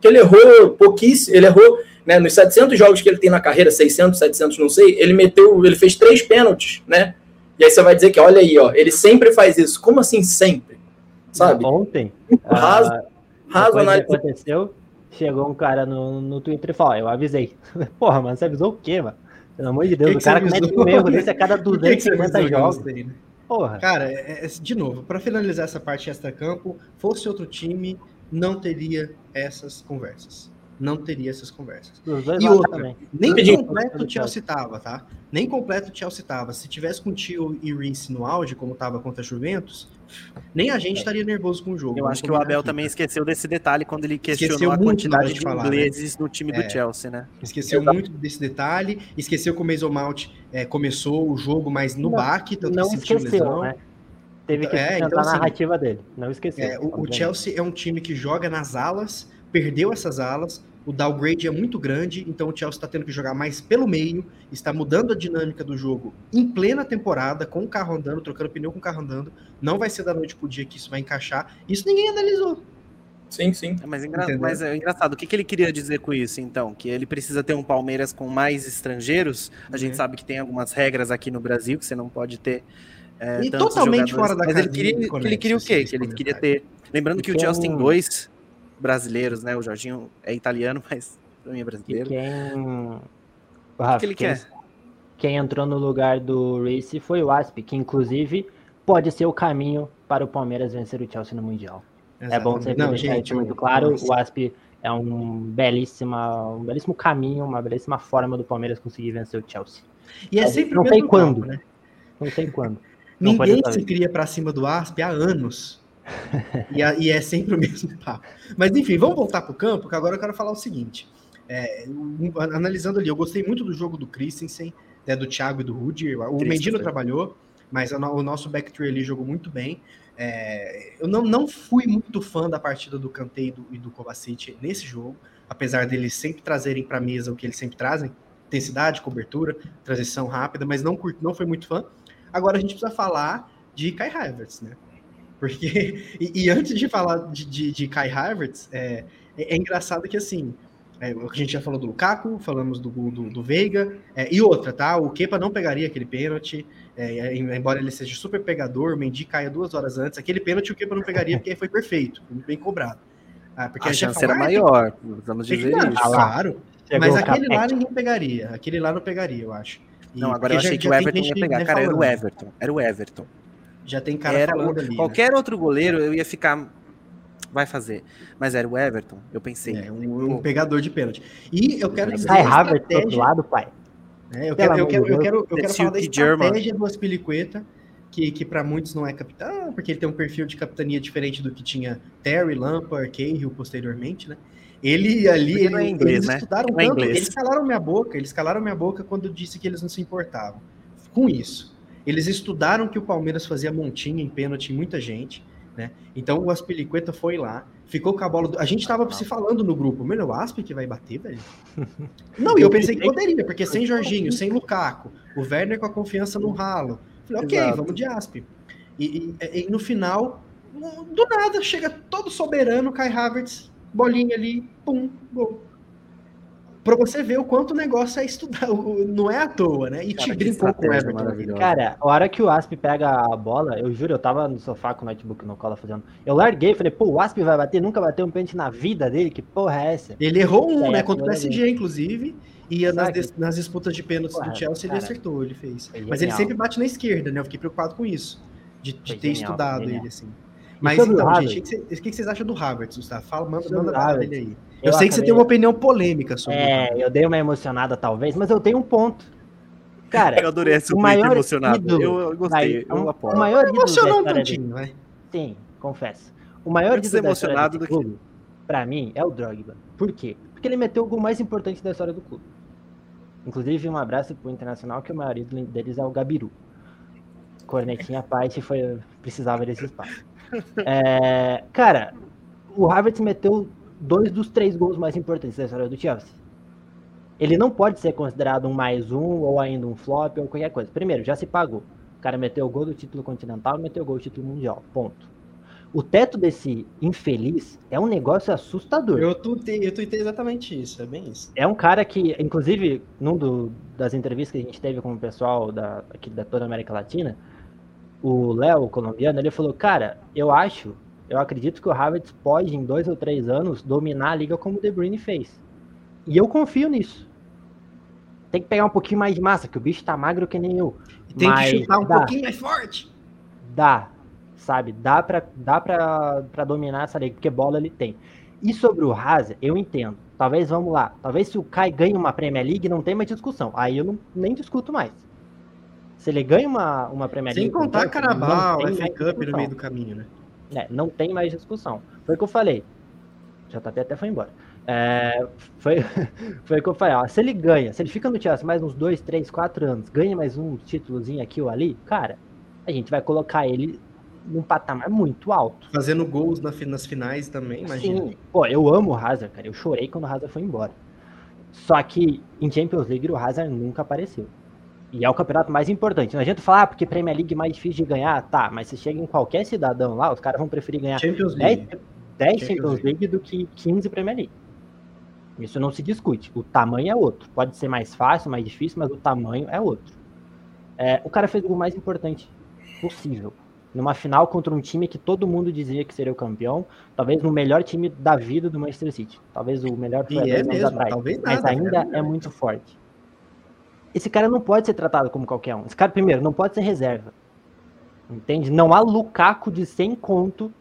que ele errou pouquíssimo, ele errou né, nos 700 jogos que ele tem na carreira, 600, 700, não sei, ele meteu, ele fez três pênaltis, né? E aí você vai dizer que, olha aí, ó, ele sempre faz isso. Como assim sempre? Sabe? Ontem, raso, uh, raso análise. aconteceu, chegou um cara no, no Twitter e falou, eu avisei. Porra, mano, você avisou o quê, mano? Pelo amor de Deus, que o cara comete um erro desse a cada 250 que que jogos. Né? Porra. Cara, é, é, de novo, para finalizar essa parte extra-campo, fosse outro time, não teria essas conversas não teria essas conversas. E outra, nem completo o Chelsea estava, tá? Nem completo o Chelsea estava. Se tivesse com o Tio e Reese no auge, como estava contra a Juventus, nem a gente é. estaria nervoso com o jogo. Eu acho que o Abel aqui, também esqueceu desse detalhe quando ele questionou esqueceu a quantidade de falar, né? ingleses né? no time é, do Chelsea, né? Esqueceu Exato. muito desse detalhe, esqueceu que o Mason Mount é, começou o jogo mais no não, baque, tanto não que esqueceu, lesão. né? Teve que é, então, assim, a narrativa dele, não esqueceu. É, o, o Chelsea é um time que joga nas alas, perdeu essas alas, o downgrade é muito grande, então o Chelsea está tendo que jogar mais pelo meio, está mudando a dinâmica do jogo em plena temporada, com o carro andando, trocando pneu com o carro andando. Não vai ser da noite pro dia que isso vai encaixar. Isso ninguém analisou. Sim, sim. É, mas, engra... mas, é engraçado. O que, que ele queria dizer com isso, então? Que ele precisa ter um Palmeiras com mais estrangeiros. A uhum. gente sabe que tem algumas regras aqui no Brasil que você não pode ter. É, e totalmente fora da Mas ele queria, ele queria o quê? Que ele queria ter. Lembrando que o Chelsea tem dois brasileiros, né? O Jorginho é italiano, mas pra mim é brasileiro. E quem... o que ele quem... quer? Quem entrou no lugar do Race foi o Asp, que inclusive pode ser o caminho para o Palmeiras vencer o Chelsea no Mundial. Exatamente. É bom sempre Não, deixar gente, isso muito claro. O Asp é um belíssima, um belíssimo caminho, uma belíssima forma do Palmeiras conseguir vencer o Chelsea. E é sempre não sei quando, né? Não sei quando. Ninguém se cria para cima do Asp há anos e, a, e, é sempre o mesmo papo. Mas enfim, vamos voltar para o campo, que agora eu quero falar o seguinte. É, analisando ali, eu gostei muito do jogo do Christensen, né, do Thiago e do Rudy. O Mendino trabalhou, mas o nosso backtree ali jogou muito bem. É, eu não, não fui muito fã da partida do Kanté e do, e do Kovacic nesse jogo, apesar deles sempre trazerem para a mesa o que eles sempre trazem, intensidade, cobertura, transição rápida, mas não, não foi muito fã. Agora a gente precisa falar de Kai Havertz, né? Porque, e, e antes de falar de, de, de Kai Havertz, é, é, é, engraçado que assim, é, a gente já falou do Lukaku, falamos do do, do Veiga, é, e outra, tá? O Kepa não pegaria aquele pênalti, é, embora ele seja super pegador, o Mendy caia duas horas antes, aquele pênalti o Kepa não pegaria porque foi perfeito, foi bem cobrado. Ah, porque a chance era maior, vamos dizer isso. Claro, mas aquele lá ninguém pegaria, aquele lá não pegaria, eu acho. E, não, agora eu achei que o Everton ia pegar, cara, era o Everton, era o Everton. Já tem cara era falando ali. Né? Qualquer né? outro goleiro eu ia ficar. Vai fazer. Mas era o Everton, eu pensei. É, um, um pegador de pênalti. E eu quero dizer. Sai Havertz do outro lado, pai. É, eu, quero, eu, quero, eu, quero, eu quero falar da estratégia do Aspilicueta, que, que para muitos não é capitão, porque ele tem um perfil de capitania diferente do que tinha Terry, Lampard, Cahill posteriormente, né? Ele ali, ele, é inglês, eles né? estudaram é tanto, inglês. eles calaram minha boca, eles calaram minha boca quando disse que eles não se importavam com isso. Eles estudaram que o Palmeiras fazia montinha em pênalti em muita gente. Né? Então o Aspilicueta foi lá, ficou com a bola. Do... A gente tava se falando no grupo, meu, o Asp que vai bater, velho. Não, e eu pensei que poderia, porque sem Jorginho, sem Lukaku, o Werner com a confiança no ralo. Falei, ok, Exato. vamos de Asp. E, e, e, no final, do nada, chega todo soberano, Kai Havertz, bolinha ali, pum, gol para você ver o quanto o negócio é estudar, não é à toa, né? E te brincou com o Everton. Cara, a hora que o Asp pega a bola, eu juro, eu tava no sofá com o notebook no cola fazendo. Eu larguei, falei, pô, o Asp vai bater, nunca bateu um pênalti na vida dele, que porra é essa? Ele errou um, é, né? Contra o PSG, inclusive. E nas, nas, disputas de pênaltis do Chelsea cara, ele acertou, ele fez. Mas ele sempre bate na esquerda, né? Eu fiquei preocupado com isso. De, de ter genial, estudado ele, assim. Mas então, gente, o que, que, vocês acham do Havertz, Gustavo? Fala, manda, manda a dele aí. Eu, eu sei acabei... que você tem uma opinião polêmica sobre É, eu dei uma emocionada talvez, mas eu tenho um ponto. Cara, eu adorei esse o maior emocionado. Ídolo, eu, gostei, vai, eu apoio. O maior ídolo Emocionou um tantinho, vai. Sim, confesso. O maior ídolo emocionado do clube, que... pra mim, é o Drogba. Por quê? Porque ele meteu o gol mais importante da história do clube. Inclusive, um abraço pro Internacional, que o maior ídolo deles é o Gabiru. Cornetinha à parte, foi, precisava desse espaço. É, cara, o Havertz meteu dois dos três gols mais importantes da história do Chelsea. Ele não pode ser considerado um mais um, ou ainda um flop, ou qualquer coisa. Primeiro, já se pagou. O cara meteu o gol do título continental meteu o gol do título mundial. Ponto. O teto desse infeliz é um negócio assustador. Eu tuitei, eu tuitei exatamente isso, é bem isso. É um cara que, inclusive, num do, das entrevistas que a gente teve com o pessoal da, aqui da toda a América Latina, o Léo, colombiano, ele falou, cara, eu acho eu acredito que o Havertz pode, em dois ou três anos, dominar a liga como o De Bruyne fez. E eu confio nisso. Tem que pegar um pouquinho mais de massa, que o bicho tá magro que nem eu. Tem Mas que chutar um dá. pouquinho mais forte. Dá, sabe? Dá pra, dá pra, pra dominar essa liga, porque bola ele tem. E sobre o Hazard, eu entendo. Talvez, vamos lá, talvez se o Kai ganhe uma Premier League, não tem mais discussão. Aí eu não, nem discuto mais. Se ele ganha uma, uma Premier League... Sem contar Carabao, FA Cup no meio do caminho, né? É, não tem mais discussão. Foi o que eu falei. JP até foi embora. É, foi, foi o que eu falei. Ó, se ele ganha, se ele fica no Chelsea mais uns 2, 3, 4 anos, ganha mais um títulozinho aqui ou ali, cara, a gente vai colocar ele num patamar muito alto. Fazendo gols na, nas finais também, imagina. Sim. Pô, eu amo o Hazard, cara. Eu chorei quando o Hazard foi embora. Só que em Champions League o Hazard nunca apareceu. E é o campeonato mais importante. Não adianta falar, ah, porque Premier League é mais difícil de ganhar. Tá, mas se chega em qualquer cidadão lá, os caras vão preferir ganhar Champions 10, 10 Champions, Champions League do que 15 Premier League. Isso não se discute. O tamanho é outro. Pode ser mais fácil, mais difícil, mas o tamanho é outro. É, o cara fez o mais importante possível. Numa final contra um time que todo mundo dizia que seria o campeão, talvez no melhor time da vida do Manchester City. Talvez o melhor que é mesmo, atrás, talvez nada, mas ainda é, é muito forte esse cara não pode ser tratado como qualquer um. Esse cara, primeiro, não pode ser reserva. Entende? Não há Lukaku de 100 conto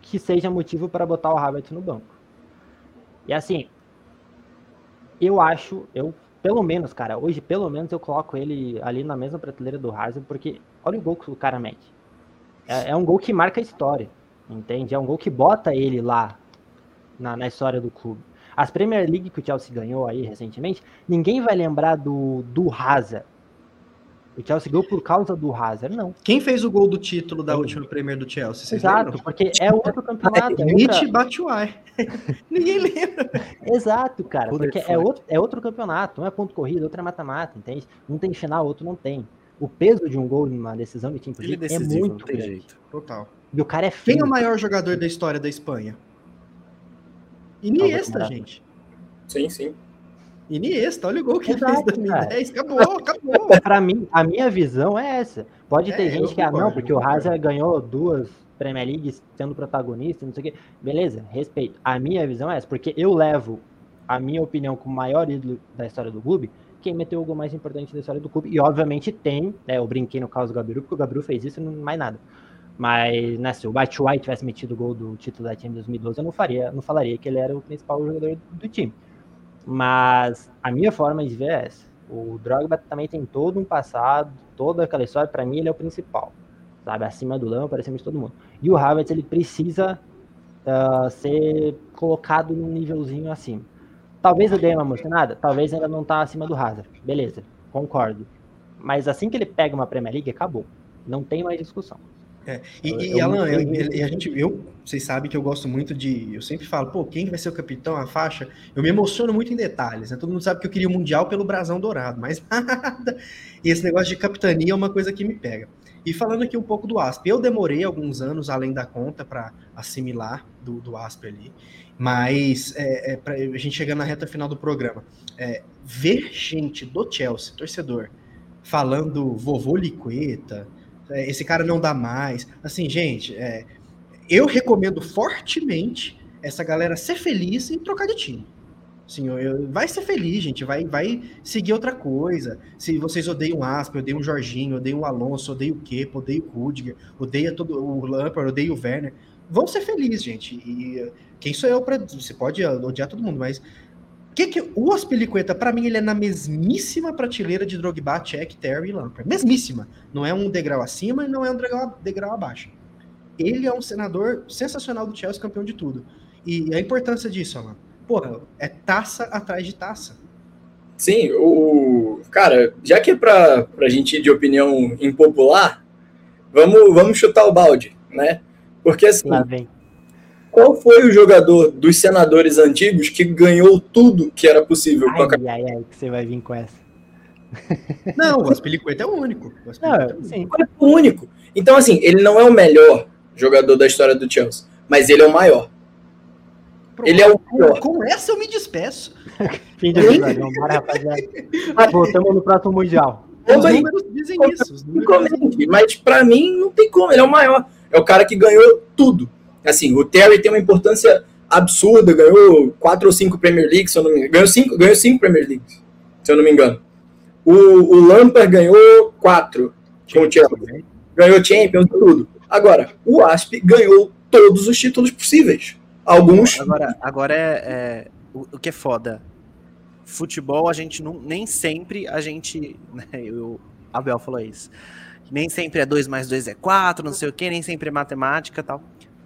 que seja motivo para botar o Havertz no banco. E assim, eu acho, eu pelo menos, cara, hoje pelo menos eu coloco ele ali na mesma prateleira do Hazard, porque olha o gol que o cara mete. É, é um gol que marca a história, entende? É um gol que bota ele lá na, na história do clube. As Premier League que o Chelsea ganhou aí recentemente, ninguém vai lembrar do, do Hazard. O Chelsea ganhou por causa do Hazard, não. Quem fez o gol do título da última Premier do Chelsea? Vocês Exato, lembram? porque é outro campeonato. É Nietzsche bate o Ninguém lembra. Exato, cara, porque é outro, é outro campeonato. Um é ponto corrido, outro é mata-mata, entende? Um tem final, outro não tem. O peso de um gol numa decisão de Champions League é, é muito grande. Jeito. Total. E o cara é feio. Quem é o maior jogador da história da Espanha? Iniesta, gente. Sim, sim. Iniesta, olha o gol que Exato, ele fez em 2010. Acabou, acabou. Pra mim, a minha visão é essa. Pode é, ter gente que, ah, não, porque o Hazard ganhou duas Premier Leagues sendo protagonista, não sei o quê. Beleza, respeito. A minha visão é essa, porque eu levo a minha opinião como maior ídolo da história do clube, quem meteu o gol mais importante da história do clube. E obviamente tem, né, eu brinquei no caso do Gabiru, porque o Gabiru fez isso e não mais nada. Mas né, se o Batshuayi tivesse metido o gol do título da time em 2012, eu não, faria, não falaria que ele era o principal jogador do time. Mas a minha forma de ver é essa. O Drogba também tem todo um passado, toda aquela história, para mim ele é o principal. Sabe, acima do Lama, aparecendo de todo mundo. E o Havertz, ele precisa uh, ser colocado num nívelzinho acima. Talvez eu dei uma emocionada, talvez ainda não tá acima do Hazard. Beleza, concordo. Mas assim que ele pega uma Premier League, acabou. Não tem mais discussão. É, e, eu, e Alan, eu, eu, a gente, eu, vocês sabem que eu gosto muito de. Eu sempre falo, pô, quem vai ser o capitão, a faixa? Eu me emociono muito em detalhes, né? Todo mundo sabe que eu queria o Mundial pelo brasão dourado, mas nada. E esse negócio de capitania é uma coisa que me pega. E falando aqui um pouco do ASP, eu demorei alguns anos além da conta para assimilar do, do ASP ali, mas é, é, pra, a gente chegando na reta final do programa, é, ver gente do Chelsea, torcedor, falando vovô Liqueta, é, esse cara não dá mais. Assim, gente, é, eu recomendo fortemente essa galera ser feliz e trocar de time. Assim, eu, vai ser feliz, gente. Vai, vai seguir outra coisa. Se vocês odeiam o Asper, odeiam o Jorginho, odeiam o Alonso, odeiam o Kepa, odeiam o Rudiger, todo o Lampard, odeiam o Werner. Vão ser felizes, gente. E quem sou eu para Você pode odiar todo mundo, mas que que o Aspilicueta, para mim, ele é na mesmíssima prateleira de Drogba, Check, Terry e Lampard. Mesmíssima. Não é um degrau acima e não é um degrau, degrau abaixo. Ele é um senador sensacional do Chelsea, campeão de tudo. E a importância disso, Alan. Porra, é taça atrás de taça. Sim, o. Cara, já que é pra, pra gente ir de opinião impopular, vamos, vamos chutar o balde, né? Porque assim. Lá vem qual foi o jogador dos senadores antigos que ganhou tudo que era possível? Ai, a... ai, ai, que você vai vir com essa. Não, o Aspilicueta é o único. O não, é o único. Então, assim, ele não é o melhor jogador da história do Chelsea, mas ele é o maior. Pronto. Ele é o maior. Com essa eu me despeço. Fim de episódio, rapaziada. Voltamos no próximo Mundial. Os números dizem isso. Os números dizem. Mas pra mim não tem como, ele é o maior. É o cara que ganhou tudo. Assim, o Terry tem uma importância absurda, ganhou quatro ou cinco Premier League, se eu não me engano. Ganhou cinco, ganhou cinco Premier League, se eu não me engano. O, o Lampard ganhou quatro com o Chelsea. Ganhou Champions, tudo. Agora, o Asp ganhou todos os títulos possíveis. Alguns. Agora, agora é, é o, o, que é foda. Futebol, a gente não. Nem sempre a gente. Né, o Abel falou isso. Nem sempre é 2 mais 2 é 4, não sei o que, nem sempre é matemática tal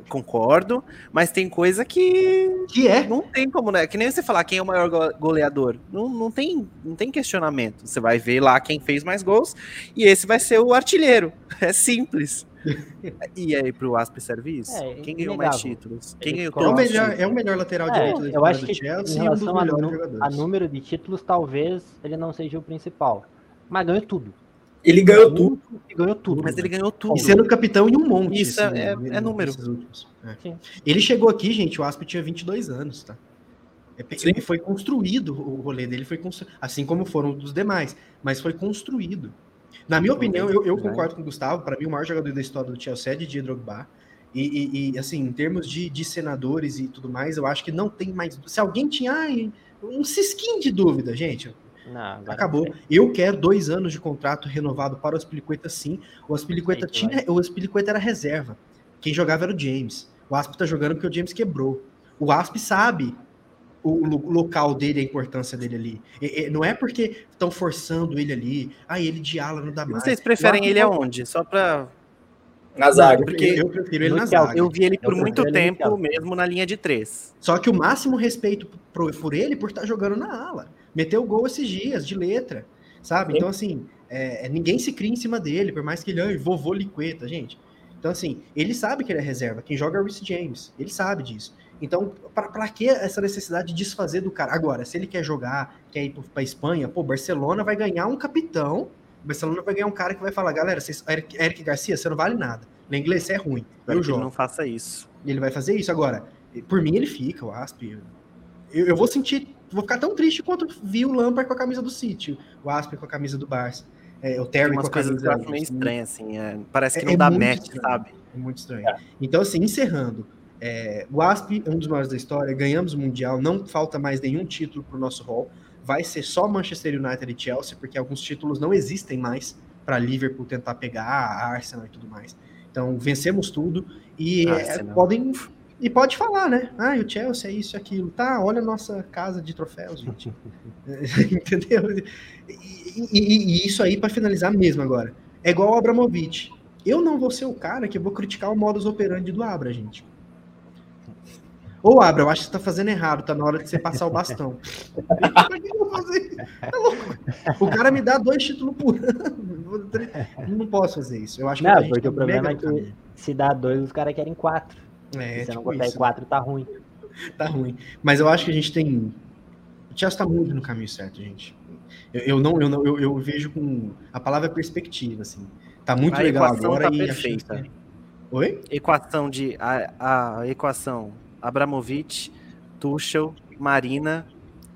concordo, mas tem coisa que. Que é? Não tem como, né? Que nem você falar quem é o maior goleador. Não, não, tem, não tem questionamento. Você vai ver lá quem fez mais gols e esse vai ser o artilheiro. É simples. e aí, pro Asp serve isso? É, quem ganhou mais títulos? Quem ganhou é o melhor, É o melhor lateral é, direito eu acho que Chelsea em relação um a, a número de títulos, talvez ele não seja o principal. Mas ganhou tudo. Ele ganhou tudo. Ele ganhou tudo, mas ele ganhou tudo. E sendo capitão em um monte. Isso assim, é, é, é número. É. Ele chegou aqui, gente, o Asp tinha 22 anos, tá? É ele foi construído, o rolê dele foi construído, assim como foram dos demais, mas foi construído. Na minha opinião, eu, eu concordo com o Gustavo, para mim o maior jogador da história do Chelsea é Didier Drogba, e, e, e, assim, em termos de, de senadores e tudo mais, eu acho que não tem mais. Se alguém tinha ai, um cisquinho de dúvida, gente, não, Acabou. Eu quero dois anos de contrato renovado para o Aspilicueta, sim. O Aspilicueta tinha. O Aspilicueta era reserva. Quem jogava era o James. O Asp tá jogando porque o James quebrou. O Asp sabe o local dele, a importância dele ali. E, e, não é porque estão forçando ele ali. Ah, ele de ala não dá mais. Vocês preferem ele aonde? Só para na zaga. Porque eu prefiro ele na zaga. Eu vi ele por muito tempo mesmo na linha de três. Só que o máximo respeito por, por ele por estar tá jogando na ala meteu gol esses dias, de letra, sabe? Sim. Então, assim, é, é, ninguém se cria em cima dele, por mais que ele, ame vovô liqueta, gente. Então, assim, ele sabe que ele é reserva. Quem joga é o Reece James. Ele sabe disso. Então, para que essa necessidade de desfazer do cara? Agora, se ele quer jogar, quer ir para Espanha, pô, Barcelona vai ganhar um capitão. Barcelona vai ganhar um cara que vai falar, galera, vocês, Eric, Eric Garcia, você não vale nada. Na inglês você é ruim. Eu jogo. Não faça isso. Ele vai fazer isso. Agora, por mim ele fica, o Asp. Eu, eu vou sentir vou ficar tão triste quanto vi o Lampard com a camisa do City, o Asper com a camisa do Barça, é, o Terry com a camisa do Barça. meio estranho, assim, é, parece que é, não é dá match, estranho, sabe? É muito estranho. Então, assim, encerrando, é, o Asp é um dos maiores da história, ganhamos o Mundial, não falta mais nenhum título para o nosso hall, vai ser só Manchester United e Chelsea, porque alguns títulos não existem mais para Liverpool tentar pegar, a Arsenal e tudo mais. Então, vencemos tudo e podem e pode falar, né? Ah, o Chelsea é isso e aquilo. Tá, olha a nossa casa de troféus, gente. Entendeu? E, e, e, isso aí, para finalizar mesmo agora. É igual o Abramovich. Eu não vou ser o cara que vou criticar o modus operandi do Abra, gente. Ô, Abra, eu acho que você tá fazendo errado, tá na hora de você passar o bastão. Tá. O cara me dá dois títulos por ano. Não posso fazer isso. Eu acho que não, porque o problema é que se dá dois, os caras querem quatro. É, se você não tipo consegue isso. quatro, tá ruim. Tá ruim. Mas eu acho que a gente tem. O Chelsea tá muito no caminho certo, gente. Eu, eu não, eu não, eu, eu vejo com a palavra perspectiva, assim. Tá muito A legal agora tá e perfeita. chance- Oi? Equação de. A, a equação Abramovich, Tuchel, Marina,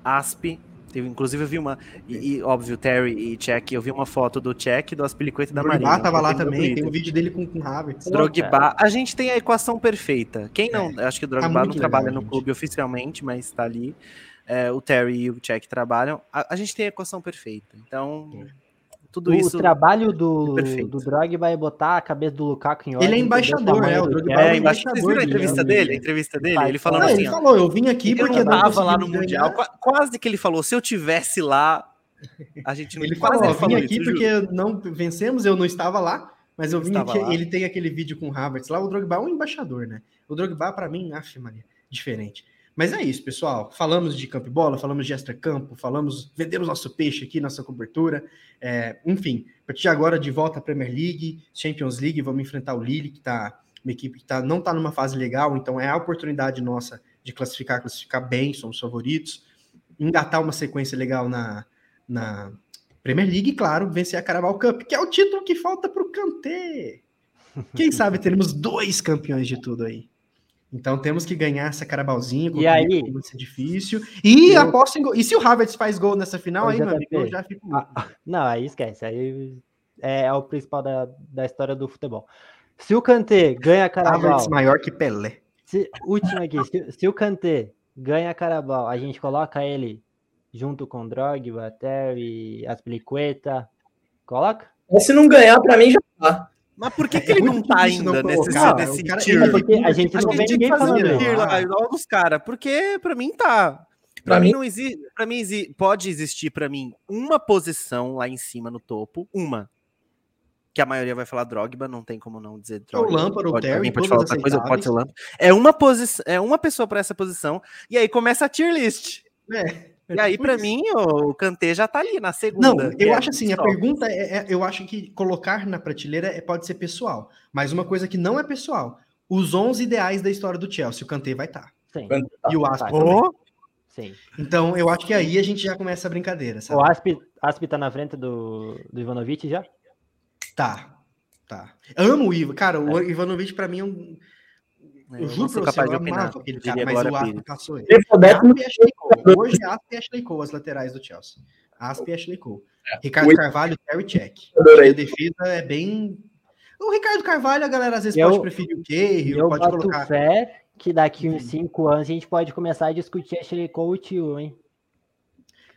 Asp. Teve, inclusive, eu vi uma. E, e, óbvio, Terry e Check. Eu vi uma foto do Check, do Aspilicueta e da Drogba Marina. tava lá também, tem um vídeo dele com, com Havertz. Drogba. A gente tem a equação perfeita. Quem não. Acho que o Drogba É. Tá não trabalha legal, no clube oficialmente, mas tá ali. É, o Terry e o Check trabalham. A, a gente tem a equação perfeita. Então, tudo o isso. trabalho do, perfeito. do Drogba é botar a cabeça do Lukaku em Ele é ordem, embaixador, entender tamanho é, o Drogba. É, o embaixo. Vocês viram a embaixador entrevista dele, dele? A né? entrevista dele? Ele falando Não, assim, ele ó. falou, eu vim aqui porque eu não tava lá no Mundial. ganhar. Qua- Quase que ele falou, se eu tivesse lá. A gente não Ele quase falou, ele falou vim aqui isso, porque juro. não vencemos, eu não estava lá, mas eu vim aqui, lá. ele tem aquele vídeo com o Havertz lá, o Drogba é um embaixador, né? O Drogba, pra mim, af, Maria, diferente. Mas é isso, pessoal. Falamos de campo e bola, falamos de extra-campo, falamos, vendemos nosso peixe aqui, nossa cobertura. É, enfim, a partir de agora, de volta à Premier League, Champions League, vamos enfrentar o Lille, que tá uma equipe que tá, não está numa fase legal, então é a oportunidade nossa de classificar, classificar bem, somos favoritos. Engatar uma sequência legal na, na Premier League, e, claro, vencer a Carabao Cup, que é o título que falta para o Kanté. Quem sabe teremos dois campeões de tudo aí. Então temos que ganhar essa Carabalzinha. E aí? Vai ser difícil. E Eu- aposto em gol. E se o Havertz faz gol nessa final, Ô, aí, amigo, eu já fico. Ah, Não, aí esquece. Aí é, é o principal da, da história do futebol. Se o Kanté ganha a Carabao, Havertz maior que Pelé. se, último aqui, se, se o Kanté ganha a Carabao, a gente coloca ele junto com Drogba, Terry, Aspilicueta, coloca? Se não ganhar, pra mim já tá. Mas por que, É que ele não tá difícil não ainda nesse, nesse o cara- tier? É porque a gente Acho não vê ninguém tem que fazer falando. tier lá, igual dos caras, porque pra mim tá. Pra, Pra mim, mim- não existe. Pra mim exi- pode existir pra mim uma posição lá em cima no topo, uma. Que a maioria vai falar Drogba, não tem como não dizer É o Drogba. Lampard, o Terry, pode falar outra coisa, pode ser. Lampard. É uma posição, é uma pessoa pra essa posição e aí começa a tier list. É. E aí tipo pra isso. mim o Kanté já tá ali na segunda. Não, eu é acho assim, a pergunta é, é- eu acho que colocar na prateleira é- pode ser pessoal, mas uma coisa que não é pessoal, os 11 ideais da história do Chelsea, o Kanté vai estar, Sim, e o Asp. Ô, sim. Então, eu acho que aí a gente já começa a brincadeira, O sabe? Asp, Asp tá na frente do, do Ivanovic já? Tá, tá. Amo o Ivan, cara, o Ivanovic pra mim é um... Eu eu juro não sou pra você, capaz eu de opinar. amava aquele cara, mas o Asp passou ele. Ele foi o décimo Asp e Ashley Cole. Hoje Asp e Ashley Cole, as laterais do Chelsea. Asp e Ashley Cole. Ricardo o- Carvalho, Terry Check. A defesa é bem... O Ricardo Carvalho, a galera às vezes Eu- pode preferir o Kerry, Eu pode boto colocar... fé que daqui uns Uhum. cinco anos a gente pode começar a discutir Ashley Cole e o tio, hein?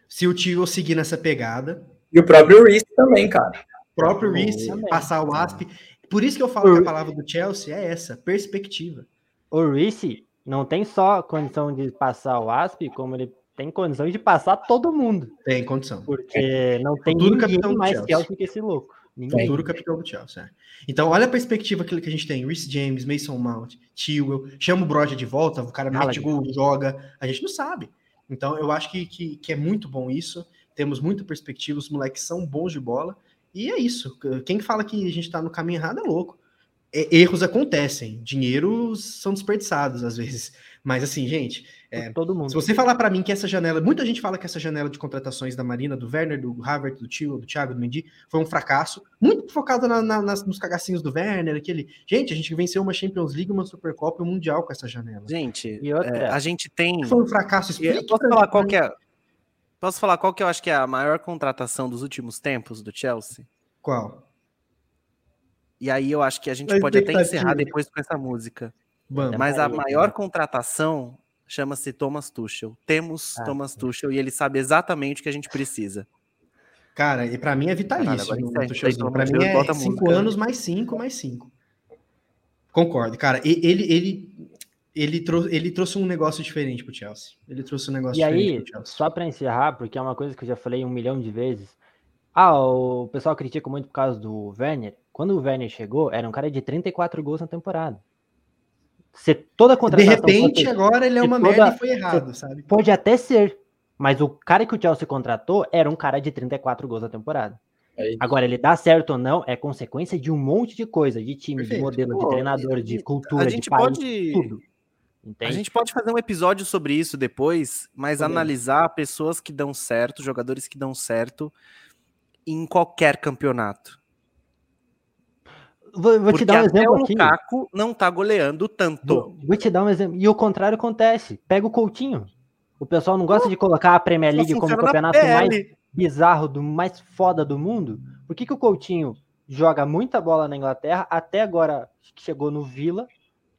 Se o Tio seguir nessa pegada, E o próprio Reese também, cara. o próprio também. passar o Asp. Por isso que eu falo O- que a palavra do Chelsea é essa, perspectiva. O Reece não tem só condição de passar o Asp, como ele tem condição de passar todo mundo. Tem condição. Porque não tem Futuro ninguém mais Chelsea. Chelsea que esse louco. Ninguém. Futuro capitão do Chelsea. é. Então, olha a perspectiva que, que a gente tem. Reece James, Mason Mount, Tewell, chama o Broja de volta, o cara mete gol, joga. A gente não sabe. Então, eu acho que, que, que é muito bom isso. Temos muita perspectiva, os moleques são bons de bola. E é isso. Quem fala que a gente tá no caminho errado é louco. É, erros acontecem. Dinheiros são desperdiçados às vezes. Mas assim, gente, é, todo mundo. Se você falar pra mim que essa janela, muita gente fala que essa janela de contratações da Marina, do Werner, do Havertz, do Tio, do Thiago, do Mendy, foi um fracasso, muito focado na- na- nas- nos cagacinhos do Werner, aquele. Gente, a gente venceu uma Champions League, uma Supercopa e um Mundial com essa janela. Gente, E outra? é, a gente tem. Foi um fracasso. Explique Posso falar mim. qual que é? Posso falar qual que eu acho que é a maior contratação dos últimos tempos do Chelsea? Qual? E aí eu acho que a gente A pode até encerrar depois com essa música. Vamos. Mas a maior contratação chama-se Thomas Tuchel. Temos Ah, Thomas sim. Tuchel e ele sabe exatamente o que a gente precisa. Cara, e pra mim é Caralho, vitalício. Tuchelzinho. Pra de mim é cinco música. anos mais cinco, mais cinco. Concordo, cara. E- Ele, ele, ele, trou ele trouxe um negócio diferente pro Chelsea. Ele trouxe um negócio E diferente aí, pro Chelsea. só para encerrar, porque é uma coisa que eu já falei um milhão de vezes. Ah, o pessoal critica muito por causa do Werner. Quando o Werner chegou, era um cara de 34 gols na temporada. Se toda De contratação repente, fosse- agora ele é uma toda- merda e foi errado, sabe? pode até ser, mas o cara que o Chelsea contratou era um cara de 34 gols na temporada. É Agora, ele dá certo ou não é consequência de um monte de coisa, de time, Perfeito. de modelo, Pô, de treinador, de cultura, a gente de país, pode... tudo. Entende? A gente pode fazer um episódio sobre isso depois, mas analisar pessoas que dão certo, jogadores que dão certo em qualquer campeonato. Vou, vou te dar um exemplo o aqui. O Lukaku não tá goleando tanto. Vou, vou, te dar um exemplo. E o contrário acontece. Pega o Coutinho. O pessoal não gosta de colocar a Premier League como o campeonato mais bizarro, do mais foda do mundo. Por que, que o Coutinho joga muita bola na Inglaterra, até agora chegou no Vila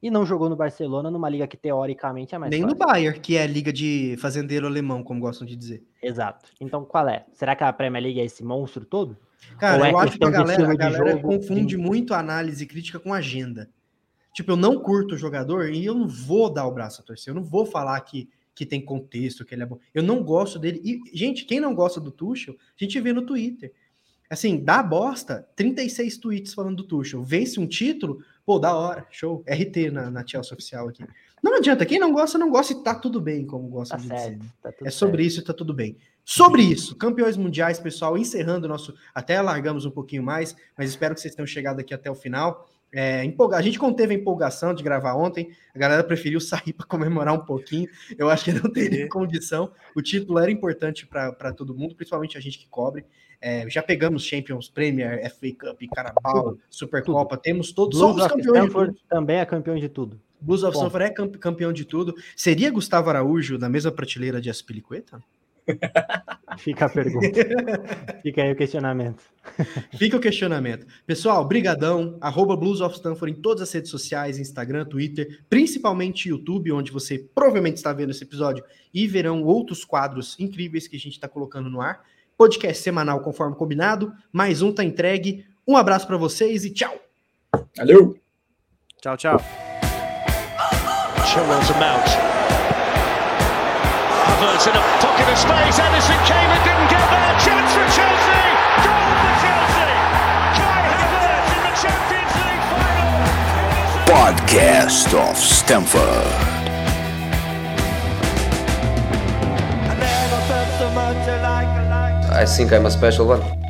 e não jogou no Barcelona, numa liga que teoricamente é mais Nem fácil. no Bayern, que é a liga de fazendeiro alemão, como gostam de dizer. Exato. Então qual é? Será que a Premier League é esse monstro todo? Cara, é eu acho que a galera, a galera confunde muito a análise crítica com agenda. Tipo, eu não curto o jogador e eu não vou dar o braço a torcer, eu não vou falar que, que tem contexto, que ele é bom. Eu não gosto dele. E, gente, quem não gosta do Tuchel, a gente vê no Twitter. Assim, dá bosta, 36 tweets falando do Tuchel. Vence um título, pô, da hora, show. RT na, na Chelsea oficial aqui. Não adianta, quem não gosta, não gosta e tá tudo bem, como gosta tá de certo, dizer. Tá é sobre certo. isso e tá tudo bem. Sobre isso, campeões mundiais, pessoal, encerrando o nosso. Até alargamos um pouquinho mais, mas espero que vocês tenham chegado aqui até o final. É, empolga... A gente conteve a empolgação de gravar ontem, a galera preferiu sair para comemorar um pouquinho. Eu acho que não teria condição. O título era importante para todo mundo, principalmente a gente que cobre. É, já pegamos Champions, Premier, FA Cup, Carabao, Supercopa, temos todos. Blues somos campeões. Stanford também é campeão de tudo. Blues of Stanford é campeão de tudo. Seria Gustavo Araújo na mesma prateleira de Aspilicueta? Fica a pergunta. Fica aí o questionamento. Fica o questionamento. Pessoal, brigadão. Arroba Blues of Stanford em todas as redes sociais, Instagram, Twitter, principalmente YouTube, onde você provavelmente está vendo esse episódio e verão outros quadros incríveis que a gente está colocando no ar. Podcast semanal conforme combinado. Mais um tá entregue. Um abraço para vocês e tchau. Valeu. Tchau, tchau. Havertz in a pocket of space. Ederson came and didn't get there. Chance for Chelsea. Goal for Chelsea. Kai Havertz in the Champions League final. Podcast of Stamford. I think I'm a special one.